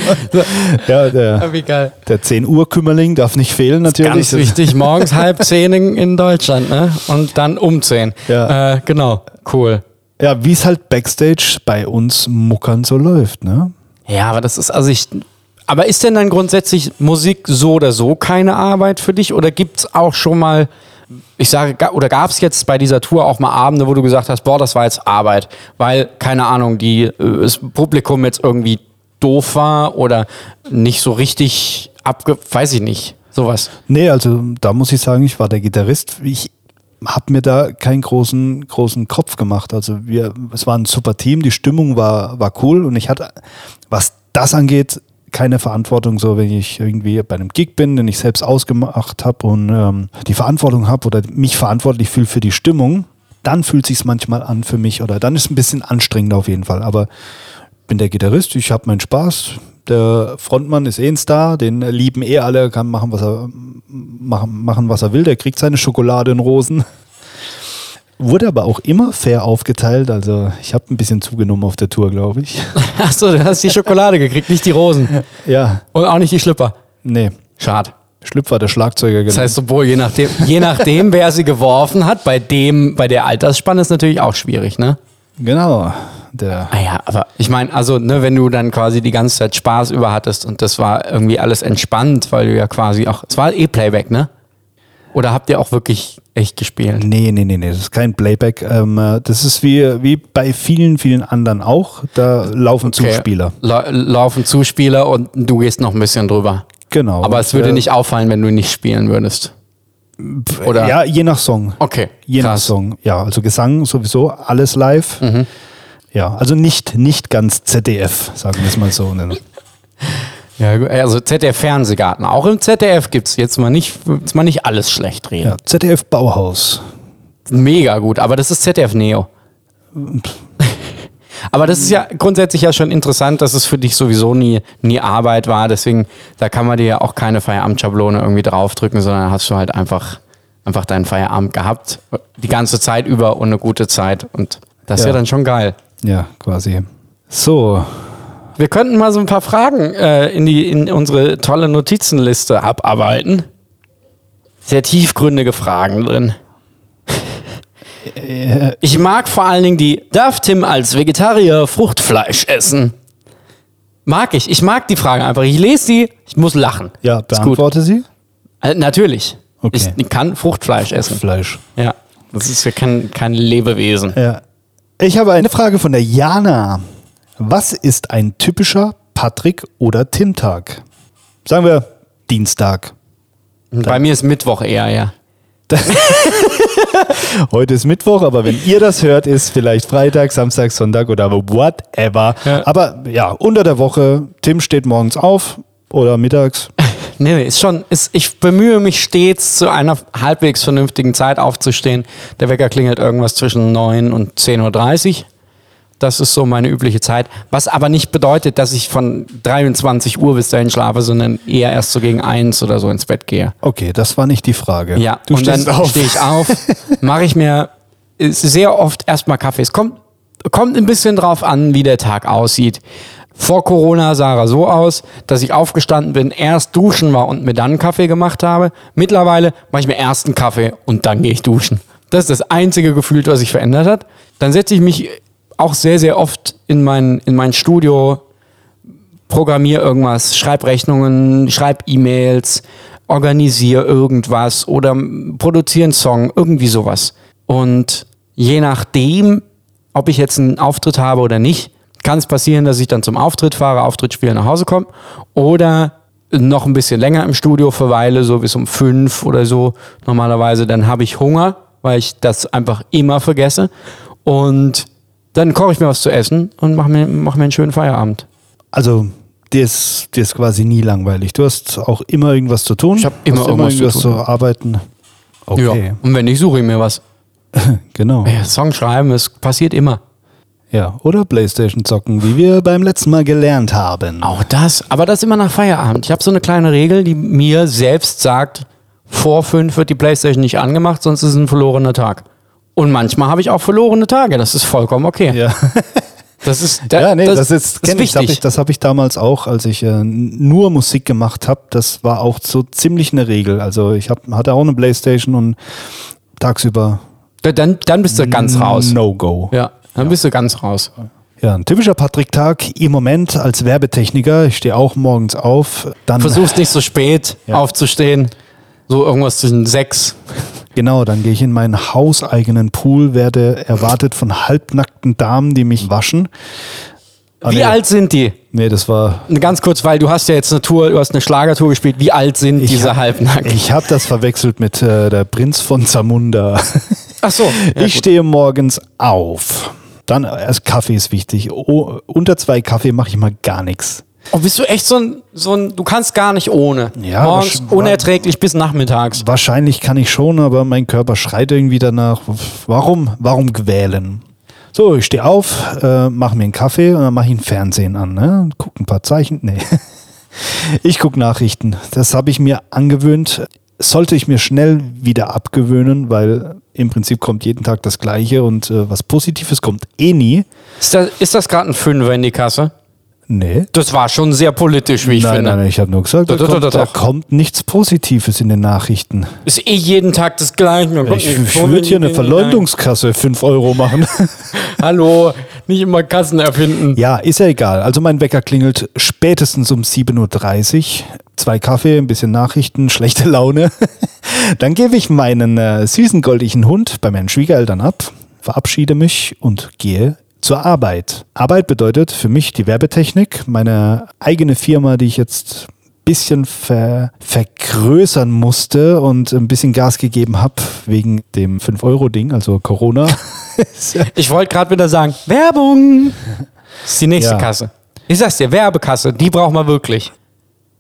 Ja, der, Wie geil. der 10 Uhr Kümmerling darf nicht fehlen natürlich. Ganz wichtig, morgens halb zehn in, in Deutschland, ne? Und dann um zehn. Ja. Äh, genau, cool. Ja, wie es halt Backstage bei uns Muckern so läuft, ne? Ja, aber das ist, also ich. Aber ist denn dann grundsätzlich Musik so oder so keine Arbeit für dich? Oder gibt es auch schon mal, ich sage, oder gab es jetzt bei dieser Tour auch mal Abende, wo du gesagt hast, boah, das war jetzt Arbeit, weil, keine Ahnung, die, äh, das Publikum jetzt irgendwie doof war oder nicht so richtig abge... weiß ich nicht, sowas. Nee, also da muss ich sagen, ich war der Gitarrist. Ich habe mir da keinen großen, großen Kopf gemacht. Also wir, es war ein super Team, die Stimmung war, war cool und ich hatte, was das angeht, keine Verantwortung, so wenn ich irgendwie bei einem Gig bin, den ich selbst ausgemacht habe und ähm, die Verantwortung habe oder mich verantwortlich fühle für die Stimmung, dann fühlt sich manchmal an für mich oder dann ist es ein bisschen anstrengend auf jeden Fall. Aber bin der Gitarrist, ich habe meinen Spaß. Der Frontmann ist eh ein Star, den lieben eh alle, kann machen, was er machen, machen, was er will. Der kriegt seine Schokolade in Rosen. Wurde aber auch immer fair aufgeteilt. Also ich habe ein bisschen zugenommen auf der Tour, glaube ich. Achso, du hast die Schokolade gekriegt, nicht die Rosen. Ja, Und auch nicht die Schlüpper. nee. Schade. Schlüpf war der Schlagzeuger. Das genau. heißt, sowohl je nachdem, je nachdem, wer sie geworfen hat, bei dem, bei der Altersspanne ist natürlich auch schwierig, ne? genau. Der, Ah ja, aber ich meine, also, ne, wenn du dann quasi die ganze Zeit Spaß über hattest und das war irgendwie alles entspannt, weil du ja quasi auch, es war eh Playback, ne? Oder habt ihr auch wirklich echt gespielt? nee, nee, nee, nee, das ist kein Playback. Ähm, äh, das ist wie, wie bei vielen, vielen anderen auch. Da laufen Zuspieler. La laufen Zuspieler und du gehst noch ein bisschen drüber. Genau. Aber es würde Äh, nicht auffallen, wenn du nicht spielen würdest. Oder? Ja, je nach Song. Okay. Je nach krass. Song. Ja, also Gesang sowieso, alles live. Mhm. Ja, also nicht, nicht ganz ZDF, sagen wir es mal so. Ja, gut. also ZDF Fernsehgarten. Auch im ZDF gibt es jetzt mal nicht, jetzt mal nicht alles schlecht reden. Ja, ZDF Bauhaus. Mega gut, aber das ist ZDF Neo. aber das ist ja grundsätzlich ja schon interessant, dass es für dich sowieso nie, nie Arbeit war. Deswegen, da kann man dir ja auch keine Feierabendschablone irgendwie draufdrücken, sondern hast du halt einfach, einfach deinen Feierabend gehabt. Die ganze Zeit über und eine gute Zeit. Und das ist ja Ja. dann schon geil. Ja, quasi. So, Wir könnten mal so ein paar Fragen äh, in, die, in unsere tolle Notizenliste abarbeiten. Sehr tiefgründige Fragen drin. Ich mag vor allen Dingen die, darf Tim als Vegetarier Fruchtfleisch essen? Mag ich. Ich mag die Frage einfach. Ich lese sie, ich muss lachen. Ja, beantworte sie. Äh, natürlich. Okay. Ich kann Fruchtfleisch essen. Fleisch. Ja. Das ist ja kein, kein Lebewesen. Ja. Ich habe eine Frage von der Jana. Was ist ein typischer Patrick- oder Tim-Tag? Sagen wir Dienstag. Bei mir ist Mittwoch eher, ja. Heute ist Mittwoch, aber wenn ihr das hört, ist vielleicht Freitag, Samstag, Sonntag oder whatever. Ja. Aber ja, unter der Woche, Tim steht morgens auf oder mittags. Nee, nee, ist schon, ist, ich bemühe mich stets, zu einer halbwegs vernünftigen Zeit aufzustehen. Der Wecker klingelt irgendwas zwischen 9 und 10.30 Uhr. Das ist so meine übliche Zeit. Was aber nicht bedeutet, dass ich von 23 Uhr bis dahin schlafe, sondern eher erst so gegen 1 oder so ins Bett gehe. Okay, das war nicht die Frage. Ja, du und dann stehst auf. stehe ich auf, mache ich mir sehr oft erstmal Kaffee. Es kommt, kommt ein bisschen drauf an, wie der Tag aussieht. Vor Corona sah er so aus, dass ich aufgestanden bin, erst duschen war und mir dann einen Kaffee gemacht habe. Mittlerweile mache ich mir erst einen Kaffee und dann gehe ich duschen. Das ist das einzige Gefühl, was sich verändert hat. Dann setze ich mich auch sehr, sehr oft in mein, in mein Studio, programmiere irgendwas, schreib Rechnungen, schreib E-Mails, organisiere irgendwas oder produziere einen Song, irgendwie sowas. Und je nachdem, ob ich jetzt einen Auftritt habe oder nicht, kann es passieren, dass ich dann zum Auftritt fahre, Auftritt spiele, nach Hause komme oder noch ein bisschen länger im Studio verweile, so bis um fünf oder so normalerweise. Dann habe ich Hunger, weil ich das einfach immer vergesse. Und dann koche ich mir was zu essen und mache mir, mach mir einen schönen Feierabend. Also, dir ist, dir ist quasi nie langweilig. Du hast auch immer irgendwas zu tun. Ich hab immer hast irgendwas zu zu arbeiten. Okay, Ja. Und wenn nicht, suche ich mir was. genau. Ja, Song schreiben, es passiert immer. Ja, oder Playstation zocken, wie wir beim letzten Mal gelernt haben. Auch das, aber das immer nach Feierabend. Ich habe so eine kleine Regel, die mir selbst sagt, vor fünf wird die Playstation nicht angemacht, sonst ist es ein verlorener Tag. Und manchmal habe ich auch verlorene Tage, das ist vollkommen okay. Ja. Das ist, da, Ja, nee, das, ist, ist. Das habe wichtig. ich, das hab ich damals auch, als ich äh, nur Musik gemacht habe. Das war auch so ziemlich eine Regel. Also ich hab, hatte auch eine Playstation und tagsüber Da- dann, dann bist du ganz raus. No-Go. Ja, dann bist du ganz raus. Ja, ein typischer Patrick-Tag im Moment als Werbetechniker. Ich stehe auch morgens auf. Dann, Versuchst nicht so spät Ja. aufzustehen. So irgendwas zwischen sechs. Genau, dann gehe ich in meinen hauseigenen Pool, werde erwartet von halbnackten Damen, die mich waschen. Ah, Wie nee. alt sind die? Nee, das war. Ganz kurz, weil du hast ja jetzt eine Tour, du hast eine Schlagertour gespielt. Wie alt sind diese hab- Halbnackten? Ich habe das verwechselt mit äh, der Prinz von Zamunda. Ach so. Ja, ich gut. stehe morgens auf. Dann erst Kaffee ist wichtig. Oh, unter zwei Kaffee mache ich mal gar nichts. Oh, bist du echt so ein, so ein, du kannst gar nicht ohne. Ja, Morgens unerträglich bis nachmittags. Wahrscheinlich kann ich schon, aber mein Körper schreit irgendwie danach. Warum? Warum quälen? So, ich stehe auf, äh, mache mir einen Kaffee und dann mache ich ein Fernsehen an. Ne? Guck ein paar Zeichen. Nee. Ich gucke Nachrichten. Das habe ich mir angewöhnt. Sollte ich mir schnell wieder abgewöhnen, weil im Prinzip kommt jeden Tag das Gleiche und äh, was Positives kommt eh nie. Ist das, ist das gerade ein Fünfer in die Kasse? Nee. Das war schon sehr politisch, wie ich nein, finde. nein, nein, ich habe nur gesagt, da, Doch, doch, kommt, da kommt nichts Positives in den Nachrichten. Ist eh jeden Tag das Gleiche. Ich, ich würde hier eine Verleumdungskasse 5 Euro machen. Hallo, nicht immer Kassen erfinden. Ja, ist ja egal. Also mein Wecker klingelt spätestens um 7.30 Uhr. Zwei Kaffee, ein bisschen Nachrichten, schlechte Laune. Dann gebe ich meinen äh, süßen goldigen Hund bei meinen Schwiegereltern ab, verabschiede mich und gehe zur Arbeit. Arbeit bedeutet für mich die Werbetechnik, meine eigene Firma, die ich jetzt ein bisschen ver vergrößern musste und ein bisschen Gas gegeben habe wegen dem 5-Euro-Ding, also Corona. Ich wollte gerade wieder sagen, Werbung. Das ist die nächste Ja. Kasse. Ich sag's dir, Werbekasse, die brauchen wir wirklich.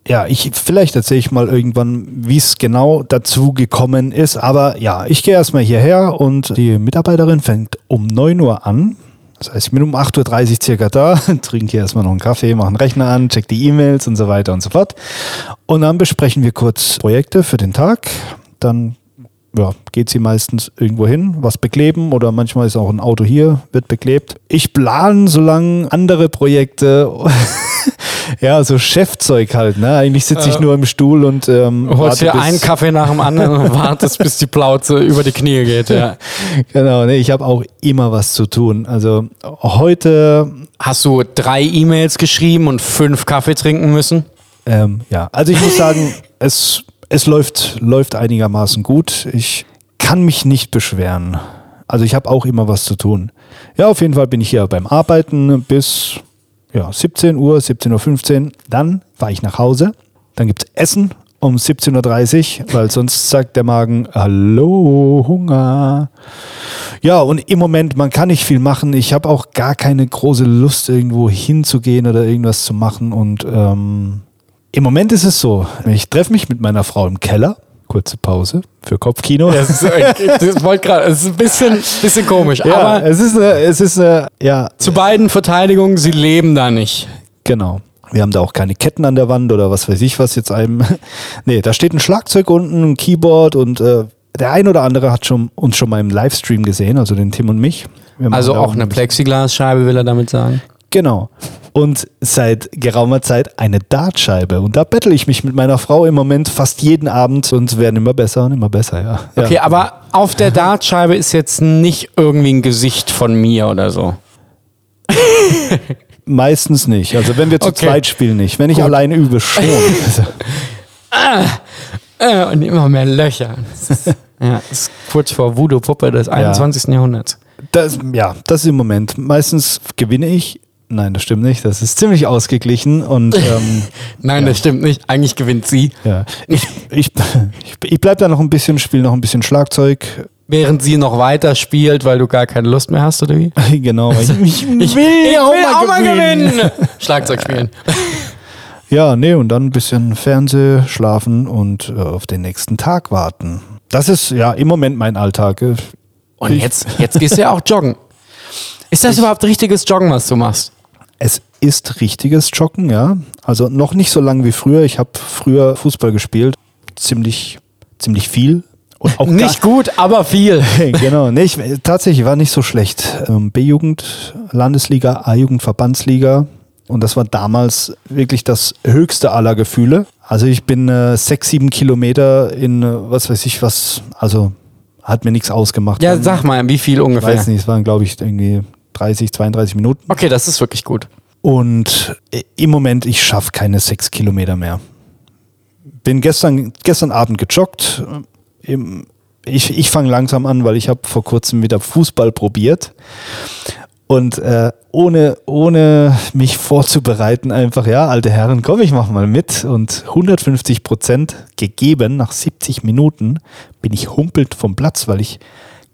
Ja, ich vielleicht erzähle ich mal irgendwann, wie es genau dazu gekommen ist. Aber ja, ich gehe erstmal hierher und die Mitarbeiterin fängt um 9 Uhr an. Das heißt, ich bin um 8.30 Uhr circa da, trinke hier erstmal noch einen Kaffee, mache einen Rechner an, check die E-Mails und so weiter und so fort. Und dann besprechen wir kurz Projekte für den Tag. Dann ja, geht sie meistens irgendwo hin, was bekleben oder manchmal ist auch ein Auto hier, wird beklebt. Ich plane so lange andere Projekte Ja, so Chefzeug halt, ne? Eigentlich sitze ich nur im Stuhl und ähm, Holst dir einen Kaffee nach dem anderen und wartest, bis die Plauze über die Knie geht. Ja. Genau, nee, ich habe auch immer was zu tun. Also heute, Hast du drei E-Mails geschrieben und fünf Kaffee trinken müssen? ähm, ja, also ich muss sagen, es, es läuft, läuft einigermaßen gut. Ich kann mich nicht beschweren. Also ich habe auch immer was zu tun. Ja, auf jeden Fall bin ich hier beim Arbeiten bis ja, 17 Uhr, 17.15 Uhr. Dann fahre ich nach Hause. Dann gibt es Essen um 17.30 Uhr, weil sonst sagt der Magen, hallo, Hunger. Ja, und im Moment, man kann nicht viel machen. Ich habe auch gar keine große Lust, irgendwo hinzugehen oder irgendwas zu machen. Und ähm, im Moment ist es so, ich treffe mich mit meiner Frau im Keller. Kurze Pause für Kopfkino. Das ist, äh, das wollte gerade, es ist ein bisschen, bisschen komisch. Ja, aber es ist, eine, es ist eine, ja, zu beiden Verteidigungen, sie leben da nicht. genau. Wir haben da auch keine Ketten an der Wand oder was weiß ich, was jetzt einem. nee, da steht ein Schlagzeug unten, ein Keyboard und äh, der ein oder andere hat schon, uns schon mal im Livestream gesehen, also den Tim und mich. Also auch eine Plexiglasscheibe, will er damit sagen. Genau. Und seit geraumer Zeit eine Dartscheibe. Und da bettel ich mich mit meiner Frau im Moment fast jeden Abend und werden immer besser und immer besser, ja. ja. Okay, aber auf der Dartscheibe ist jetzt nicht irgendwie ein Gesicht von mir oder so. Meistens nicht. Also wenn wir zu Okay. zweit spielen nicht. Wenn ich alleine übe, schon. Äh, und immer mehr Löcher. Das ist, ja, das ist kurz vor Voodoo-Puppe des 21. Jahrhunderts. das, ja, das ist im Moment. Meistens gewinne ich. Nein, das stimmt nicht. Das ist ziemlich ausgeglichen und ähm, Nein, das stimmt nicht. Eigentlich gewinnt sie. ja. Ich, ich, ich, ich bleib da noch ein bisschen, spiele noch ein bisschen Schlagzeug. Während sie noch weiter spielt, weil du gar keine Lust mehr hast, oder wie? genau. Ich, ich Ich will, ich will auch mal gewinnen. Schlagzeug spielen. Ja, nee, und dann ein bisschen Fernseh, schlafen und äh, auf den nächsten Tag warten. Das ist ja im Moment mein Alltag. Und jetzt, jetzt gehst du ja auch joggen. Ist das überhaupt richtiges Joggen, was du machst? Es ist richtiges Joggen, ja. Also noch nicht so lang wie früher. Ich habe früher Fußball gespielt. Ziemlich, ziemlich viel. Und auch Nicht gut, aber viel. Genau, nee, ich, tatsächlich war nicht so schlecht. Ähm, B-Jugend, Landesliga, A-Jugend, Verbandsliga. Und das war damals wirklich das höchste aller Gefühle. Also ich bin äh, sechs, sieben Kilometer in, äh, was weiß ich was, also hat mir nichts ausgemacht. Ja, sag mal, wie viel Ich ungefähr? weiß nicht, es waren glaube ich irgendwie 30, 32 Minuten. Okay, das ist wirklich gut. Und äh, im Moment, ich schaffe keine sechs Kilometer mehr. Bin gestern, gestern Abend gejoggt. Im- Ich, ich fange langsam an, weil ich habe vor kurzem wieder Fußball probiert. Und äh, ohne, ohne mich vorzubereiten, einfach, ja, alte Herren, komm, ich mach mal mit. Und 150 Prozent gegeben, nach 70 Minuten bin ich humpelt vom Platz, weil ich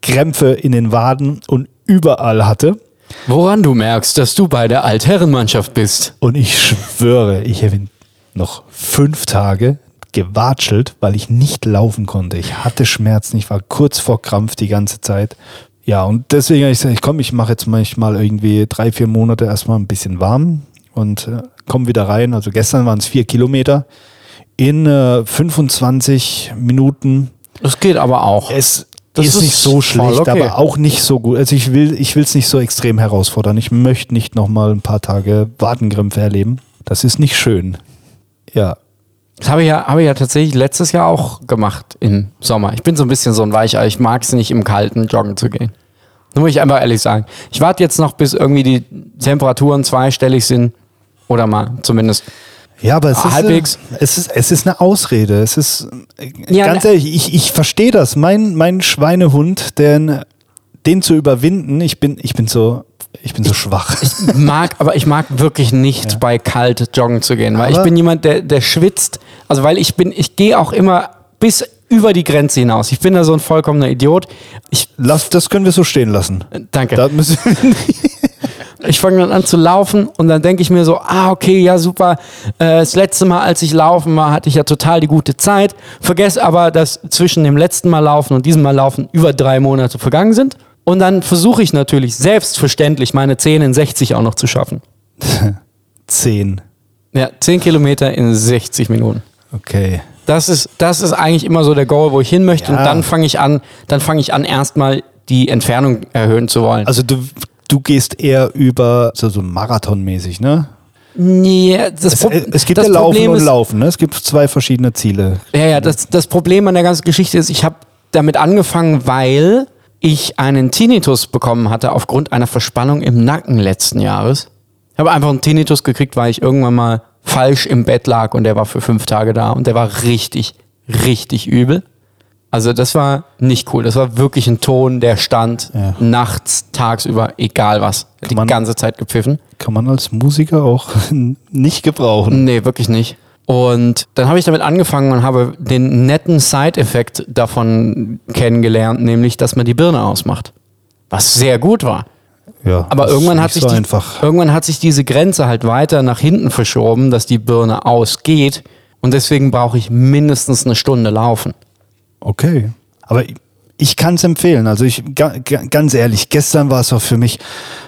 Krämpfe in den Waden und überall hatte. Woran du merkst, dass du bei der Altherrenmannschaft bist. Und ich schwöre, ich habe noch fünf Tage gewatschelt, weil ich nicht laufen konnte. Ich hatte Schmerzen, ich war kurz vor Krampf die ganze Zeit. Ja, und deswegen habe ich gesagt, komm, ich mache jetzt manchmal irgendwie drei, vier Monate erstmal ein bisschen warm und äh, komme wieder rein. Also gestern waren es vier Kilometer in äh, 25 Minuten. Das geht aber auch. Es Das ist, ist nicht so schlecht, okay. aber auch nicht so gut. Also ich will ich es nicht so extrem herausfordern. Ich möchte nicht nochmal ein paar Tage Wadenkrämpfe erleben. Das ist nicht schön. Ja, Das habe ich, ja, habe ich ja tatsächlich letztes Jahr auch gemacht im Sommer. Ich bin so ein bisschen so ein Weicher. Ich mag es nicht, im Kalten joggen zu gehen. Das muss ich einfach ehrlich sagen. Ich warte jetzt noch, bis irgendwie die Temperaturen zweistellig sind. Oder mal zumindest. Ja, aber es ist, Halbwegs. äh, es ist, es ist eine Ausrede. Es ist, äh, Ja, ganz ne- ehrlich, ich, ich verstehe das. Mein, mein Schweinehund, den, den zu überwinden, ich bin, ich bin so, ich bin so schwach. mag, aber ich mag wirklich nicht bei kalt joggen zu gehen, weil ich Aber- bin jemand, der, der schwitzt. Also weil ich bin, ich gehe auch immer bis über die Grenze hinaus. Ich bin da so ein vollkommener Idiot. Ich, Lass, das können wir so stehen lassen. danke. Da müssen wir Ich fange dann an zu laufen und dann denke ich mir so, ah, okay, ja, super. Äh, das letzte Mal, als ich laufen war, hatte ich ja total die gute Zeit. Vergesse aber, dass zwischen dem letzten Mal laufen und diesem Mal laufen über drei Monate vergangen sind. Und dann versuche ich natürlich selbstverständlich meine 10 in 60 auch noch zu schaffen. zehn. Ja, 10 Kilometer in 60 Minuten. Okay. Das ist, das ist eigentlich immer so der Goal, wo ich hin möchte. Ja. Und dann fange ich an, dann fange ich an, erstmal die Entfernung erhöhen zu wollen. Also du, du gehst eher über so, so marathonmäßig, ne? Nee, das, Es, Pro- es gibt das ja Laufen Problem und ist, Laufen. Ne? Es gibt zwei verschiedene Ziele. Ja, ja, das, das Problem an der ganzen Geschichte ist, ich habe damit angefangen, weil ich einen Tinnitus bekommen hatte aufgrund einer Verspannung im Nacken letzten Jahres. Ich habe einfach einen Tinnitus gekriegt, weil ich irgendwann mal falsch im Bett lag und der war für fünf Tage da und der war richtig, richtig übel. Also das war nicht cool. Das war wirklich ein Ton, der stand Ja. nachts, tagsüber, egal was. Die man- ganze Zeit gepfiffen. Kann man als Musiker auch nicht gebrauchen. Nee, wirklich nicht. Und dann habe ich damit angefangen und habe den netten Side-Effekt davon kennengelernt, nämlich, dass man die Birne ausmacht. Was sehr gut war. Ja, Aber irgendwann hat, sich so die, einfach. irgendwann hat sich diese Grenze halt weiter nach hinten verschoben, dass die Birne ausgeht. Und deswegen brauche ich mindestens eine Stunde laufen. Okay. Aber ich- kann es empfehlen. Also ich ga, ga, ganz ehrlich, gestern war es auch für mich,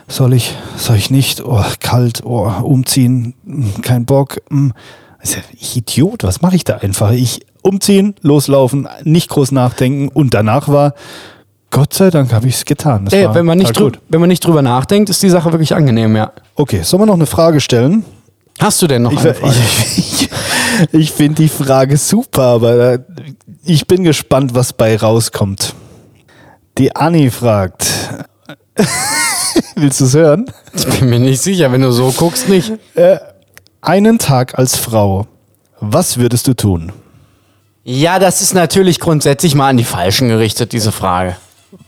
soll ich, soll ich nicht, oh, kalt, oh, umziehen, kein Bock. hm. Also, ich Idiot, was mache ich da einfach? Ich umziehen, loslaufen, nicht groß nachdenken und danach war, Gott sei Dank habe ich es getan. Das Ey, war wenn, man nicht drü- wenn man nicht drüber nachdenkt, ist die Sache wirklich angenehm, ja. Okay, sollen wir noch eine Frage stellen? Hast du denn noch Ich, eine Frage? ich, ich, ich finde die Frage super, aber äh, ich bin gespannt, was bei rauskommt. Die Anni fragt. Willst du es hören? Ich bin mir nicht sicher, wenn du so guckst, nicht. Einen Tag als Frau. Was würdest du tun? Ja, das ist natürlich grundsätzlich mal an die Falschen gerichtet, diese Frage.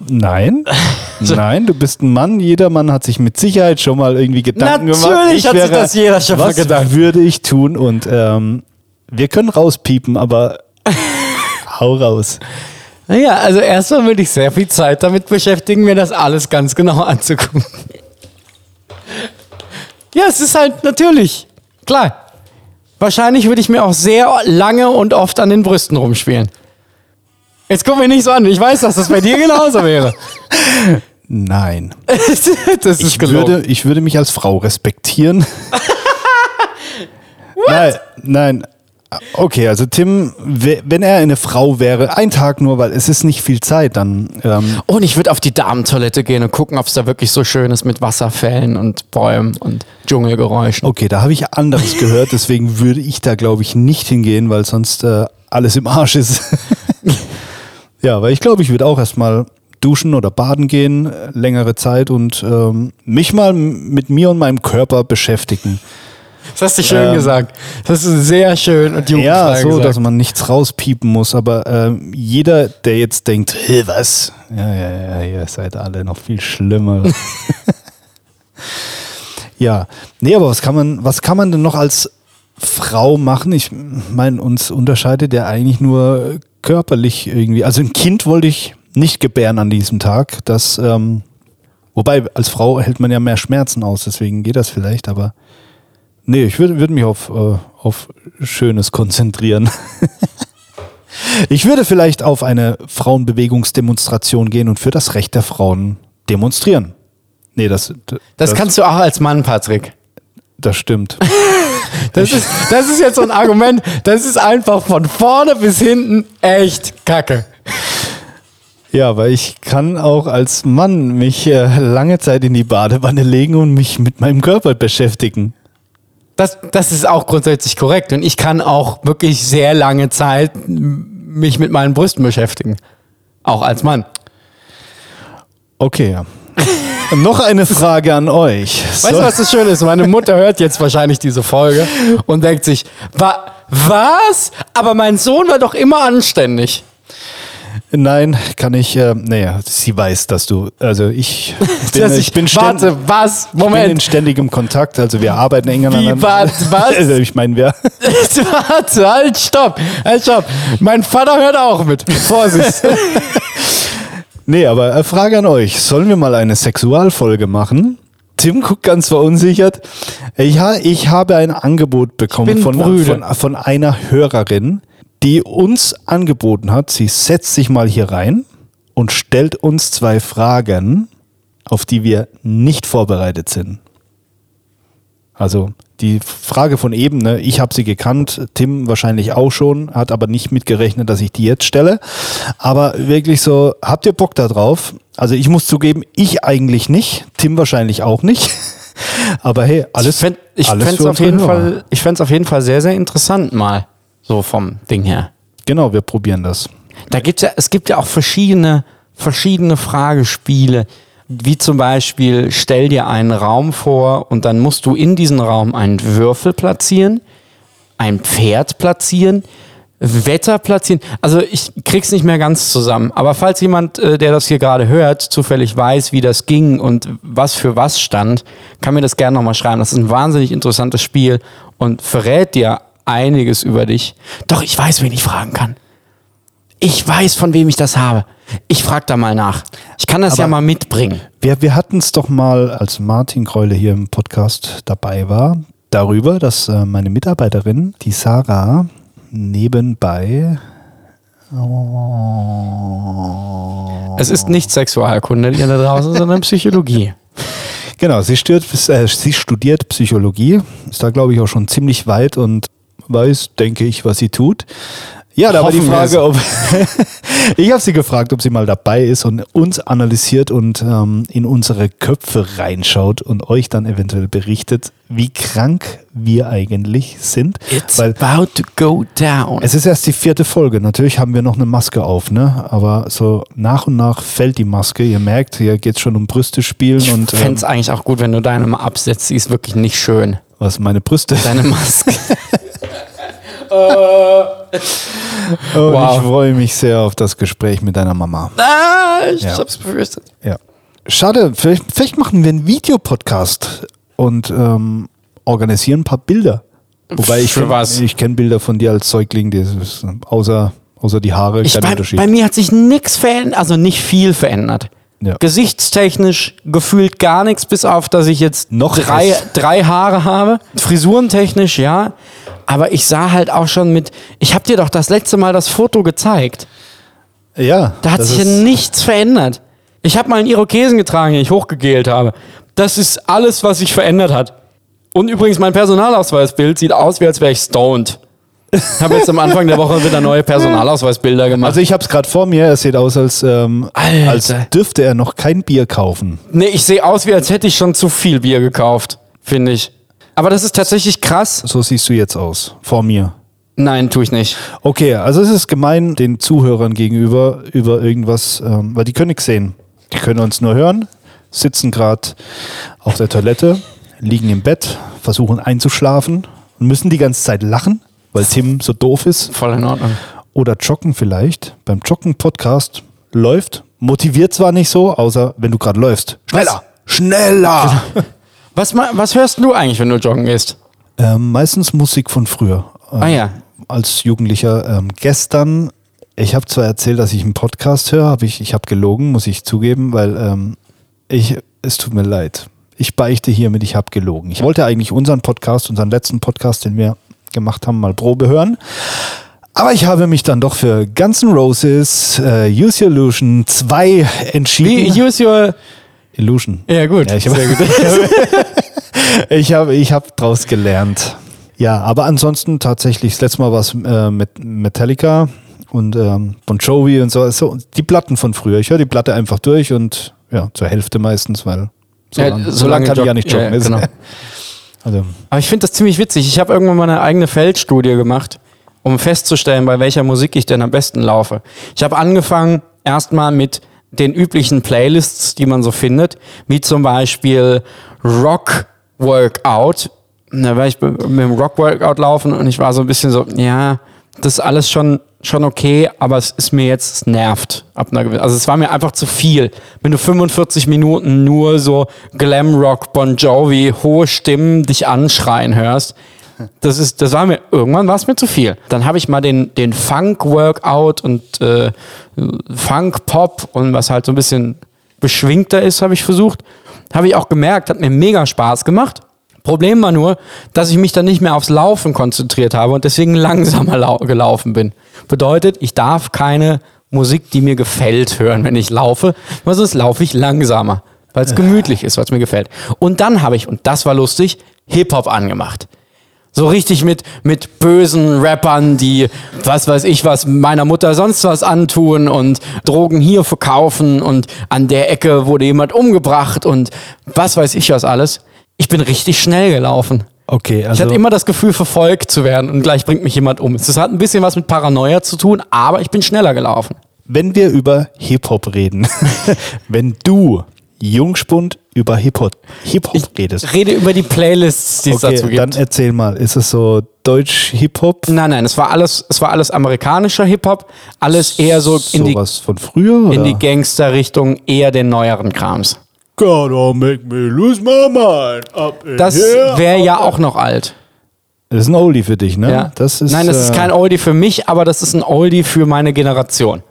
Nein, nein, du bist ein Mann. Jeder Mann hat sich mit Sicherheit schon mal irgendwie Gedanken gemacht. Natürlich hat sich das jeder schon mal was gedacht. würde ich tun? Und ähm, wir können rauspiepen, aber hau raus. Naja, also erstmal würde ich sehr viel Zeit damit beschäftigen, mir das alles ganz genau anzugucken. Ja, es ist halt natürlich, klar. Wahrscheinlich würde ich mir auch sehr lange und oft an den Brüsten rumspielen. Jetzt guck mir nicht so an, ich weiß, dass das bei dir genauso wäre. Nein. das ist Ich gelogen. würde, ich würde mich als Frau respektieren. nein, nein. Okay, also Tim, we- wenn er eine Frau wäre, ein Tag nur, weil es ist nicht viel Zeit, dann ähm, Und ich würde auf die Damentoilette gehen und gucken, ob es da wirklich so schön ist mit Wasserfällen und Bäumen und Dschungelgeräuschen. okay, da habe ich anderes gehört, deswegen würde ich da glaube ich nicht hingehen, weil sonst äh, alles im Arsch ist. ja, weil ich glaube, ich würde auch erstmal duschen oder baden gehen, äh, längere Zeit und ähm, mich mal mit mir und meinem Körper beschäftigen. Das hast du schön Ähm, gesagt. Das ist sehr schön und Ja, so, gesagt. dass man nichts rauspiepen muss, aber ähm, jeder, der jetzt denkt, "Hä, was? Ja, ja, ja, ihr seid alle noch viel schlimmer. ja, nee, aber was kann man, was kann man denn noch als Frau machen? Ich meine, uns unterscheidet ja eigentlich nur körperlich irgendwie. Also ein Kind wollte ich nicht gebären an diesem Tag. Das, ähm, wobei als Frau hält man ja mehr Schmerzen aus, deswegen geht das vielleicht, aber Nee, ich würde würd mich auf, äh, auf Schönes konzentrieren. ich würde vielleicht auf eine Frauenbewegungsdemonstration gehen und für das Recht der Frauen demonstrieren. Nee, das, das, Das kannst du auch als Mann, Patrick. das stimmt. Das ist, das ist jetzt so ein Argument, das ist einfach von vorne bis hinten echt kacke. Ja, aber ich kann auch als Mann mich äh, lange Zeit in die Badewanne legen und mich mit meinem Körper beschäftigen. Das, das ist auch grundsätzlich korrekt. Und ich kann auch wirklich sehr lange Zeit mich mit meinen Brüsten beschäftigen. Auch als Mann. Okay. Noch eine Frage an euch. Weißt du, was das Schöne ist? Meine Mutter hört jetzt wahrscheinlich diese Folge und denkt sich, Wa was? Aber mein Sohn war doch immer anständig. Nein, kann ich. Äh, naja, sie weiß, dass du. Also ich bin, Dass ich bin warte, ständig. was? Ich bin in Moment. ständigem Kontakt, also wir arbeiten eng aneinander. was? Was? Also ich meine, wir. warte, halt, stopp. Halt, stopp. Mein Vater hört auch mit. Vorsicht. Nee, aber äh, Frage an euch. Sollen wir mal eine Sexualfolge machen? Tim guckt ganz verunsichert. Ich, ha, ich habe ein Angebot bekommen von, von, von einer Hörerin, die uns angeboten hat, sie setzt sich mal hier rein und stellt uns zwei Fragen, auf die wir nicht vorbereitet sind. Also die Frage von eben, ne, ich habe sie gekannt, Tim wahrscheinlich auch schon, hat aber nicht mitgerechnet, dass ich die jetzt stelle. Aber wirklich so, habt ihr Bock da drauf? Also ich muss zugeben, ich eigentlich nicht, Tim wahrscheinlich auch nicht. Aber hey, alles, ich fänd- ich alles fänd's für auf jeden. Fall, ich auf jeden Fall sehr, sehr interessant mal. So vom Ding her. Genau, wir probieren das. Da gibt's ja, es gibt ja auch verschiedene, verschiedene Fragespiele. Wie zum Beispiel, stell dir einen Raum vor und dann musst du in diesen Raum einen Würfel platzieren, ein Pferd platzieren, Wetter platzieren. Also ich krieg's nicht mehr ganz zusammen. Aber falls jemand, äh, der das hier gerade hört, zufällig weiß, wie das ging und was für was stand, kann mir das gerne nochmal schreiben. Das ist ein wahnsinnig interessantes Spiel und verrät dir einiges über dich. Doch ich weiß, wen ich fragen kann. Ich weiß, von wem ich das habe. Ich frage da mal nach. Ich kann das ja mal mitbringen. Wir, wir hatten es doch mal, als Martin Kreule hier im Podcast dabei war, darüber, dass äh, meine Mitarbeiterin, die Sarah, nebenbei. Es ist nicht Sexualkunde, ihr da draußen, sondern Psychologie. Genau, sie, studiert, äh, sie studiert Psychologie, ist da glaube ich auch schon ziemlich weit und weiß, denke ich, was sie tut. Ja, da war die Hoffen Frage, ob ich habe sie gefragt, ob sie mal dabei ist und uns analysiert und ähm, in unsere Köpfe reinschaut und euch dann eventuell berichtet, wie krank wir eigentlich sind. It's Weil about to go down. es ist erst die vierte Folge. Natürlich haben wir noch eine Maske auf, ne? Aber so nach und nach fällt die Maske. Ihr merkt, hier geht es schon um Brüste spielen ich und fände ähm, es eigentlich auch gut, wenn du deine mal absetzt. Die ist wirklich nicht schön. was meine Brüste. Deine Maske. Und Wow. ich freue mich sehr auf das Gespräch mit deiner Mama. ah, ich Ja. hab's befürchtet. Ja. Schade, vielleicht, vielleicht machen wir einen Videopodcast und ähm, organisieren ein paar Bilder. Wobei ich Für was? ich kenne Bilder von dir als Säugling, ist, außer, außer die Haare, Ich, kein bei, Unterschied. bei mir hat sich nichts verändert, also nicht viel verändert. Ja. Gesichtstechnisch gefühlt gar nichts, bis auf, dass ich jetzt Noch drei, was. drei Haare habe. Frisurentechnisch ja. Aber ich sah halt auch schon mit. Ich habe dir doch das letzte Mal das Foto gezeigt. ja, Da hat sich ja nichts verändert. Ich habe mal einen Irokesen getragen, den ich hochgegelt habe. Das ist alles, was sich verändert hat. Und übrigens, mein Personalausweisbild sieht aus, wie als wäre ich stoned. Ich habe jetzt am Anfang der Woche wieder neue Personalausweisbilder gemacht. Also ich habe es gerade vor mir, es sieht aus, als, ähm, als dürfte er noch kein Bier kaufen. Nee, ich sehe aus, wie als hätte ich schon zu viel Bier gekauft, finde ich. Aber das ist tatsächlich krass. So siehst du jetzt aus, vor mir. Nein, tue ich nicht. Okay, also es ist gemein den Zuhörern gegenüber über irgendwas, ähm, weil die können nichts sehen. Die können uns nur hören, sitzen gerade auf der Toilette, liegen im Bett, versuchen einzuschlafen und müssen die ganze Zeit lachen, weil Tim so doof ist. Voll in Ordnung. Oder joggen vielleicht. Beim Joggen-Podcast läuft, motiviert zwar nicht so, außer wenn du gerade läufst. Schneller! Schneller! Was, was hörst du eigentlich, wenn du joggen gehst? Ähm, meistens Musik von früher. Ähm, Ah ja. Als Jugendlicher. Ähm, gestern, ich habe zwar erzählt, dass ich einen Podcast höre, habe ich, ich habe gelogen, muss ich zugeben, weil ähm, ich, es tut mir leid. Ich beichte hiermit, ich habe gelogen. Ich wollte eigentlich unseren Podcast, unseren letzten Podcast, den wir gemacht haben, mal Probe hören. Aber ich habe mich dann doch für Guns N' Roses äh, Use Your Illusion 2 entschieden. Wie, use your... Illusion. Ja, gut. Ja, ich habe ich hab, ich hab draus gelernt. Ja, aber ansonsten tatsächlich, das letzte Mal war es äh, mit Metallica und ähm, Bon Jovi und so, so. Die Platten von früher. Ich höre die Platte einfach durch und ja, zur Hälfte meistens, weil so Ja, lang, so solange lang kann ich ja nicht joggen. ja, genau. Also, Aber ich finde das ziemlich witzig. Ich habe irgendwann mal eine eigene Feldstudie gemacht, um festzustellen, bei welcher Musik ich denn am besten laufe. Ich habe angefangen erstmal mit den üblichen Playlists, die man so findet, wie zum Beispiel Rock Workout. Da war ich mit dem Rock Workout laufen und ich war so ein bisschen so, ja, das ist alles schon, schon okay, aber es ist mir jetzt, es nervt. Ab einer gewissen, also es war mir einfach zu viel. Wenn du 45 Minuten nur so Glamrock, Bon Jovi, hohe Stimmen dich anschreien hörst, das ist, das war mir, irgendwann war es mir zu viel. Dann habe ich mal den, den Funk-Workout und äh, Funk-Pop und was halt so ein bisschen beschwingter ist, habe ich versucht. Habe ich auch gemerkt, hat mir mega Spaß gemacht. Problem war nur, dass ich mich dann nicht mehr aufs Laufen konzentriert habe und deswegen langsamer lau gelaufen bin. Bedeutet, ich darf keine Musik, die mir gefällt, hören, wenn ich laufe, weil sonst laufe ich langsamer, weil es gemütlich ist, weil es mir gefällt. Und dann habe ich, und das war lustig, Hip-Hop angemacht. So richtig mit, mit bösen Rappern, die, was weiß ich was, meiner Mutter sonst was antun und Drogen hier verkaufen und an der Ecke wurde jemand umgebracht und was weiß ich was alles. Ich bin richtig schnell gelaufen. Okay, Ich also hatte immer das Gefühl, verfolgt zu werden und gleich bringt mich jemand um. Es hat ein bisschen was mit Paranoia zu tun, aber ich bin schneller gelaufen. wenn wir über Hip-Hop reden, wenn du, Jungspund, über Hip-Hop Hip -Hop redest, Rede über die Playlists, die es dazu okay, dann gibt. erzähl mal, ist es so Deutsch-Hip-Hop? Nein, nein, es war alles, es war alles amerikanischer Hip-Hop, alles eher so in die, von früher? in oder? die Gangster-Richtung, eher den neueren Krams. Gotta make me lose my mind up in Das wäre ja auch noch alt. Das ist ein Oldie für dich, ne? Ja. Das ist, Nein, das ist äh, kein Oldie für mich, aber das ist ein Oldie für meine Generation.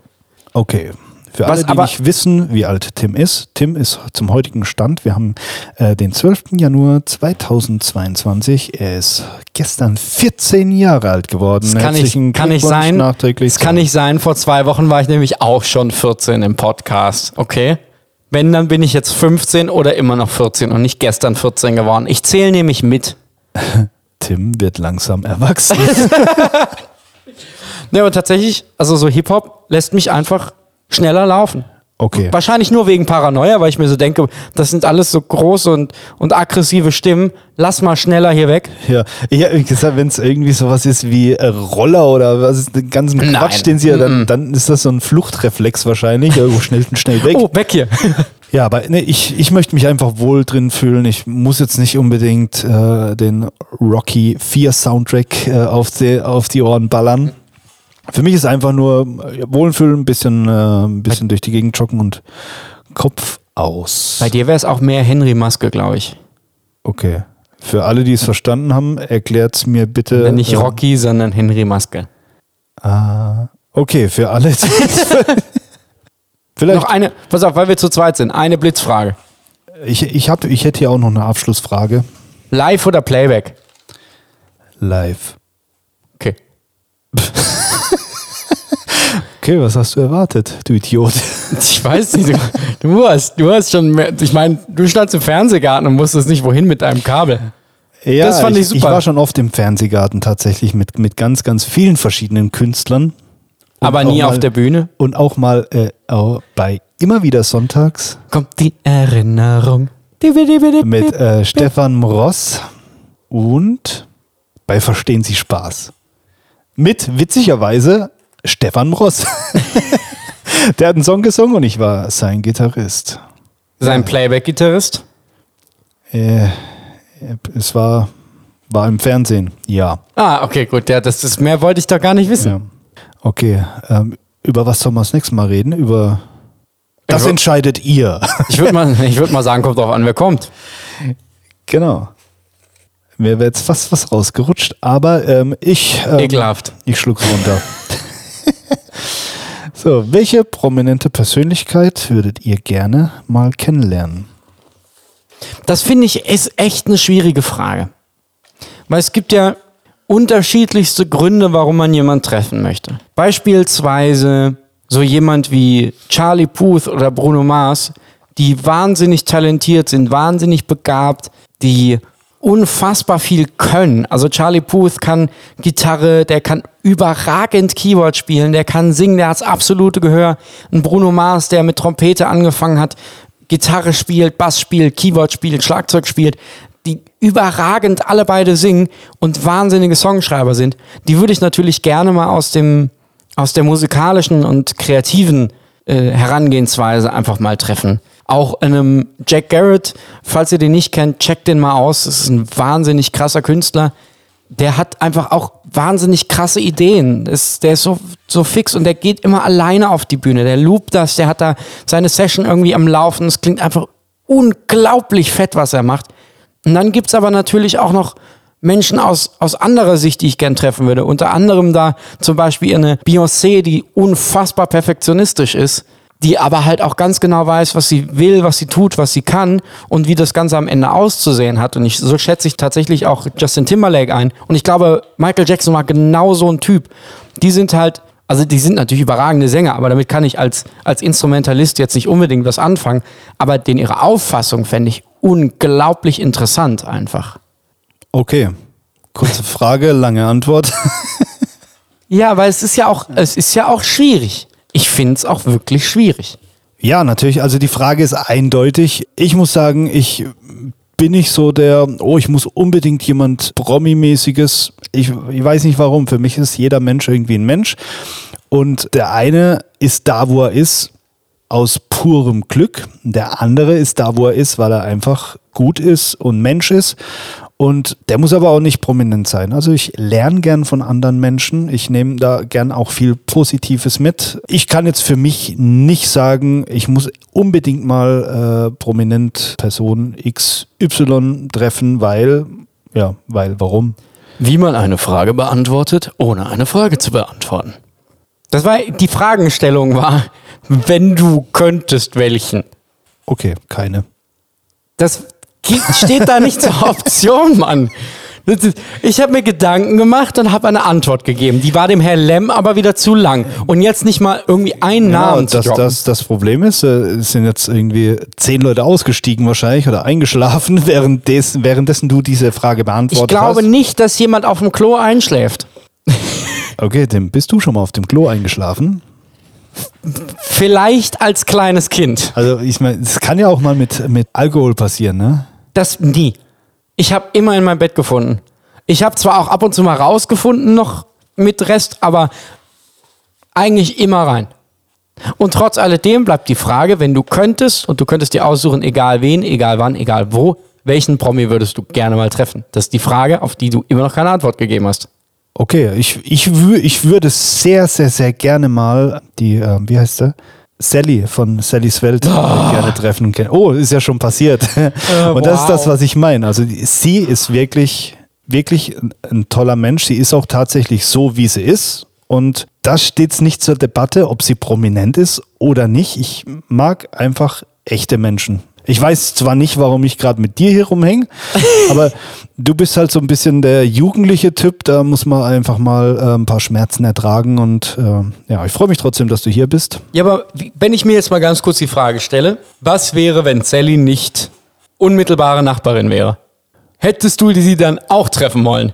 Okay. Für Was alle, die nicht wissen, wie alt Tim ist. Tim ist zum heutigen Stand. Wir haben äh, den 12. Januar 2022. Er ist gestern 14 Jahre alt geworden. Das kann, ich, kann nicht Glückwunsch sein. Nachträglich. Das kann nicht sein. Vor zwei Wochen war ich nämlich auch schon 14 im Podcast. Okay? Wenn, dann bin ich jetzt 15 oder immer noch 14 und nicht gestern 14 geworden. Ich zähle nämlich mit. Tim wird langsam erwachsen. Ne, aber tatsächlich, also so Hip-Hop lässt mich einfach schneller laufen. Okay. Wahrscheinlich nur wegen Paranoia, weil ich mir so denke, das sind alles so große und, und aggressive Stimmen. Lass mal schneller hier weg. Ja, ich habe gesagt, wenn es irgendwie sowas ist wie äh, Roller oder was ist den ganzen Nein. Quatsch, den sie ja dann, dann ist das so ein Fluchtreflex wahrscheinlich. Irgendwo schnell, schnell weg. Oh, weg hier. Ja, aber ne, ich, ich möchte mich einfach wohl drin fühlen. Ich muss jetzt nicht unbedingt äh, den Rocky 4 Soundtrack äh, auf, die, auf die Ohren ballern. Für mich ist einfach nur äh, wohlfühlen, ein bisschen, äh, ein bisschen durch die Gegend joggen und Kopf aus. Bei dir wäre es auch mehr Henry Maske, glaube ich. Okay. Für alle, die es verstanden haben, erklärt's mir bitte. Nicht äh, Rocky, sondern Henry Maske. Ah, okay, für alle. Vielleicht. Noch eine, pass auf, weil wir zu zweit sind, eine Blitzfrage. Ich, ich, hab, ich hätte hier auch noch eine Abschlussfrage. Live oder Playback? Live. Okay. Okay, was hast du erwartet, du Idiot? Ich weiß nicht, du, du hast, du hast schon, mehr, ich meine, du standst im Fernsehgarten und wusstest nicht, wohin mit deinem Kabel. Ja, Das fand ich super. Ich war schon oft im Fernsehgarten tatsächlich mit, mit ganz, ganz vielen verschiedenen Künstlern. Und Aber nie mal, auf der Bühne. Und auch mal äh, auch bei immer wieder sonntags Kommt die Erinnerung. mit äh, Stefan Mross und bei Verstehen Sie Spaß. Mit witzigerweise Stefan Mross. Der hat einen Song gesungen und ich war sein Gitarrist. Sein Playback-Gitarrist. Äh, es war, war im Fernsehen, ja. Ah, okay, gut. Ja, das ist mehr wollte ich doch gar nicht wissen. ja. Okay, ähm, über was sollen wir das nächste Mal reden? Über das entscheidet ihr. Ich würde mal, ich würd mal sagen, kommt drauf an, wer kommt. genau. Mir wäre jetzt fast was rausgerutscht, aber ähm, ich, ähm, Ekelhaft. ich schluck's runter. So, welche prominente Persönlichkeit würdet ihr gerne mal kennenlernen? Das finde ich ist echt eine schwierige Frage. Weil es gibt ja unterschiedlichste Gründe, warum man jemanden treffen möchte. Beispielsweise so jemand wie Charlie Puth oder Bruno Mars, die wahnsinnig talentiert sind, wahnsinnig begabt, die unfassbar viel können. Also Charlie Puth kann Gitarre, der kann überragend Keyboard spielen, der kann singen, der hat das absolute Gehör. Ein Bruno Mars, der mit Trompete angefangen hat, Gitarre spielt, Bass spielt, Keyboard spielt, Schlagzeug spielt, die überragend alle beide singen und wahnsinnige Songschreiber sind, die würde ich natürlich gerne mal aus dem aus der musikalischen und kreativen äh, Herangehensweise einfach mal treffen. Auch einem Jack Garrett, falls ihr den nicht kennt, checkt den mal aus. Das ist ein wahnsinnig krasser Künstler. Der hat einfach auch wahnsinnig krasse Ideen. Das, der ist so, so fix und der geht immer alleine auf die Bühne. Der loopt das, der hat da seine Session irgendwie am Laufen. Es klingt einfach unglaublich fett, was er macht. Und dann gibt's aber natürlich auch noch Menschen aus, aus anderer Sicht, die ich gern treffen würde. Unter anderem da zum Beispiel eine Beyoncé, die unfassbar perfektionistisch ist, die aber halt auch ganz genau weiß, was sie will, was sie tut, was sie kann und wie das Ganze am Ende auszusehen hat. Und ich, so schätze ich tatsächlich auch Justin Timberlake ein. Und ich glaube, Michael Jackson war genau so ein Typ. Die sind halt, also die sind natürlich überragende Sänger, aber damit kann ich als, als Instrumentalist jetzt nicht unbedingt was anfangen. Aber den ihre Auffassung fände ich unglaublich interessant einfach. Okay, kurze Frage, lange Antwort. Ja, weil es ist ja auch, es ist ja auch schwierig. Ich finde es auch wirklich schwierig. Ja, natürlich. Also die Frage ist eindeutig. Ich muss sagen, ich bin ich so der, oh, ich muss unbedingt jemand Promi-mäßiges. Ich, ich weiß nicht warum. Für mich ist jeder Mensch irgendwie ein Mensch. Und der eine ist da, wo er ist, aus purem Glück. Der andere ist da, wo er ist, weil er einfach gut ist und Mensch ist. Und der muss aber auch nicht prominent sein. Also ich lerne gern von anderen Menschen. Ich nehme da gern auch viel Positives mit. Ich kann jetzt für mich nicht sagen, ich muss unbedingt mal äh, prominent Person XY treffen, weil, ja, weil, warum? Wie man eine Frage beantwortet, ohne eine Frage zu beantworten. Das war, die Fragestellung war, wenn du könntest, welchen? Okay, keine. Das steht da nicht zur Option, Mann. Ich habe mir Gedanken gemacht und habe eine Antwort gegeben. Die war dem Herr Lem aber wieder zu lang. Und jetzt nicht mal irgendwie einen Namen zu das, droppen. das, das Problem ist, äh, es sind jetzt irgendwie zehn Leute ausgestiegen wahrscheinlich oder eingeschlafen, währenddessen, währenddessen du diese Frage beantwortet ich glaube hast. nicht, dass jemand auf dem Klo einschläft. Okay, Tim, bist du schon mal auf dem Klo eingeschlafen? Vielleicht als kleines Kind. Also ich meine, das kann ja auch mal mit, mit Alkohol passieren, ne? Das nie. Ich habe immer in meinem Bett gefunden. Ich habe zwar auch ab und zu mal rausgefunden noch mit Rest, aber eigentlich immer rein. Und trotz alledem bleibt die Frage, wenn du könntest und du könntest dir aussuchen, egal wen, egal wann, egal wo, welchen Promi würdest du gerne mal treffen? Das ist die Frage, auf die du immer noch keine Antwort gegeben hast. Okay, ich, ich, ich würde sehr, sehr, sehr gerne mal die, äh, wie heißt sie? Sally von Sallys Welt äh, gerne treffen. und kennen. Oh, ist ja schon passiert. Und das ist das, wow. was ich meine. Also sie ist wirklich, wirklich ein, ein toller Mensch. Sie ist auch tatsächlich so, wie sie ist. Und das steht nicht zur Debatte, ob sie prominent ist oder nicht. Ich mag einfach echte Menschen. Ich weiß zwar nicht, warum ich gerade mit dir hier rumhänge, aber du bist halt so ein bisschen der jugendliche Typ. Da muss man einfach mal äh, ein paar Schmerzen ertragen. Und äh, ja, ich freue mich trotzdem, dass du hier bist. Ja, aber wenn ich mir jetzt mal ganz kurz die Frage stelle, was wäre, wenn Sally nicht unmittelbare Nachbarin wäre? Hättest du sie dann auch treffen wollen?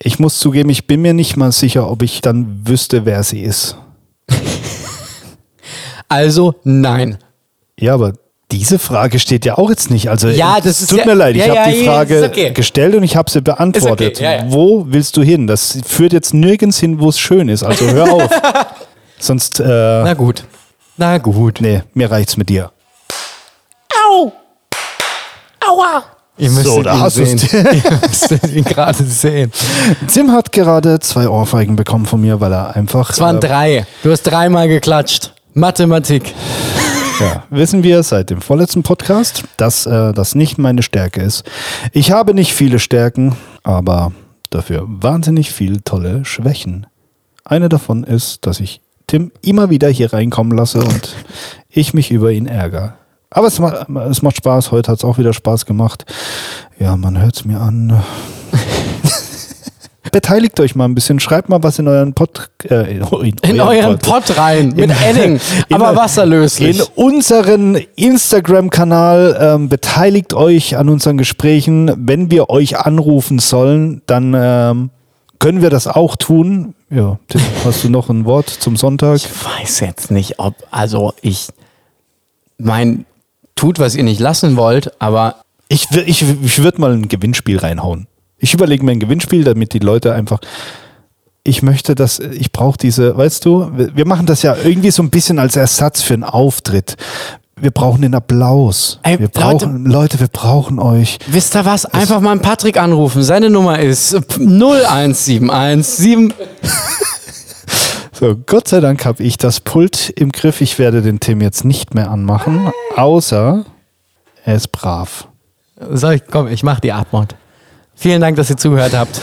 Ich muss zugeben, ich bin mir nicht mal sicher, ob ich dann wüsste, wer sie ist. Also nein. Ja, aber diese Frage steht ja auch jetzt nicht. Also Ja, es das ist tut ja- mir leid, ich ja, habe ja, die ja, Frage okay. gestellt und ich habe sie beantwortet. ja, ja. Wo willst du hin? Das führt jetzt nirgends hin, wo es schön ist. Also hör auf. Sonst, äh, Na gut. Na gut. nee, mir reicht's mit dir. Au! Aua! Ihr So, da hast du's. Ihr müsstet ihn gerade sehen. Tim hat gerade zwei Ohrfeigen bekommen von mir, weil er einfach. Es waren äh, drei. Du hast dreimal geklatscht. Mathematik. Ja, wissen wir seit dem vorletzten Podcast, dass äh, das nicht meine Stärke ist. Ich habe nicht viele Stärken, aber dafür wahnsinnig viele tolle Schwächen. Eine davon ist, dass ich Tim immer wieder hier reinkommen lasse und ich mich über ihn ärgere. Aber es, ma es macht Spaß. Heute hat es auch wieder Spaß gemacht. Ja, man hört es mir an. Beteiligt euch mal ein bisschen. Schreibt mal was in euren Pod. Äh, in, In euren Pott rein. Mit Edding. Aber wasserlöslich. In unseren Instagram-Kanal ähm, beteiligt euch an unseren Gesprächen. Wenn wir euch anrufen sollen, dann ähm, können wir das auch tun. Ja, Tim, hast du noch ein Wort zum Sonntag? Ich weiß jetzt nicht, ob, also ich mein, tut, was ihr nicht lassen wollt, aber Ich, ich, ich würde mal ein Gewinnspiel reinhauen. Ich überlege mir ein Gewinnspiel, damit die Leute einfach. Ich möchte das, ich brauche diese, weißt du, wir machen das ja irgendwie so ein bisschen als Ersatz für einen Auftritt. Wir brauchen den Applaus. Ey, wir Leute- brauchen, Leute, wir brauchen euch. wisst ihr was? Einfach mal einen Patrick anrufen. Seine Nummer ist 01717. So, Gott sei Dank habe ich das Pult im Griff. Ich werde den Tim jetzt nicht mehr anmachen, außer er ist brav. Soll ich, komm, ich mach die Atmung. Vielen Dank, dass ihr zugehört habt.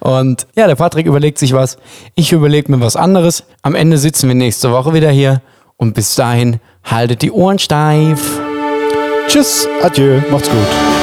Und ja, der Patrick überlegt sich was. Ich überlege mir was anderes. Am Ende sitzen wir nächste Woche wieder hier. Und bis dahin, haltet die Ohren steif. Tschüss, adieu, macht's gut.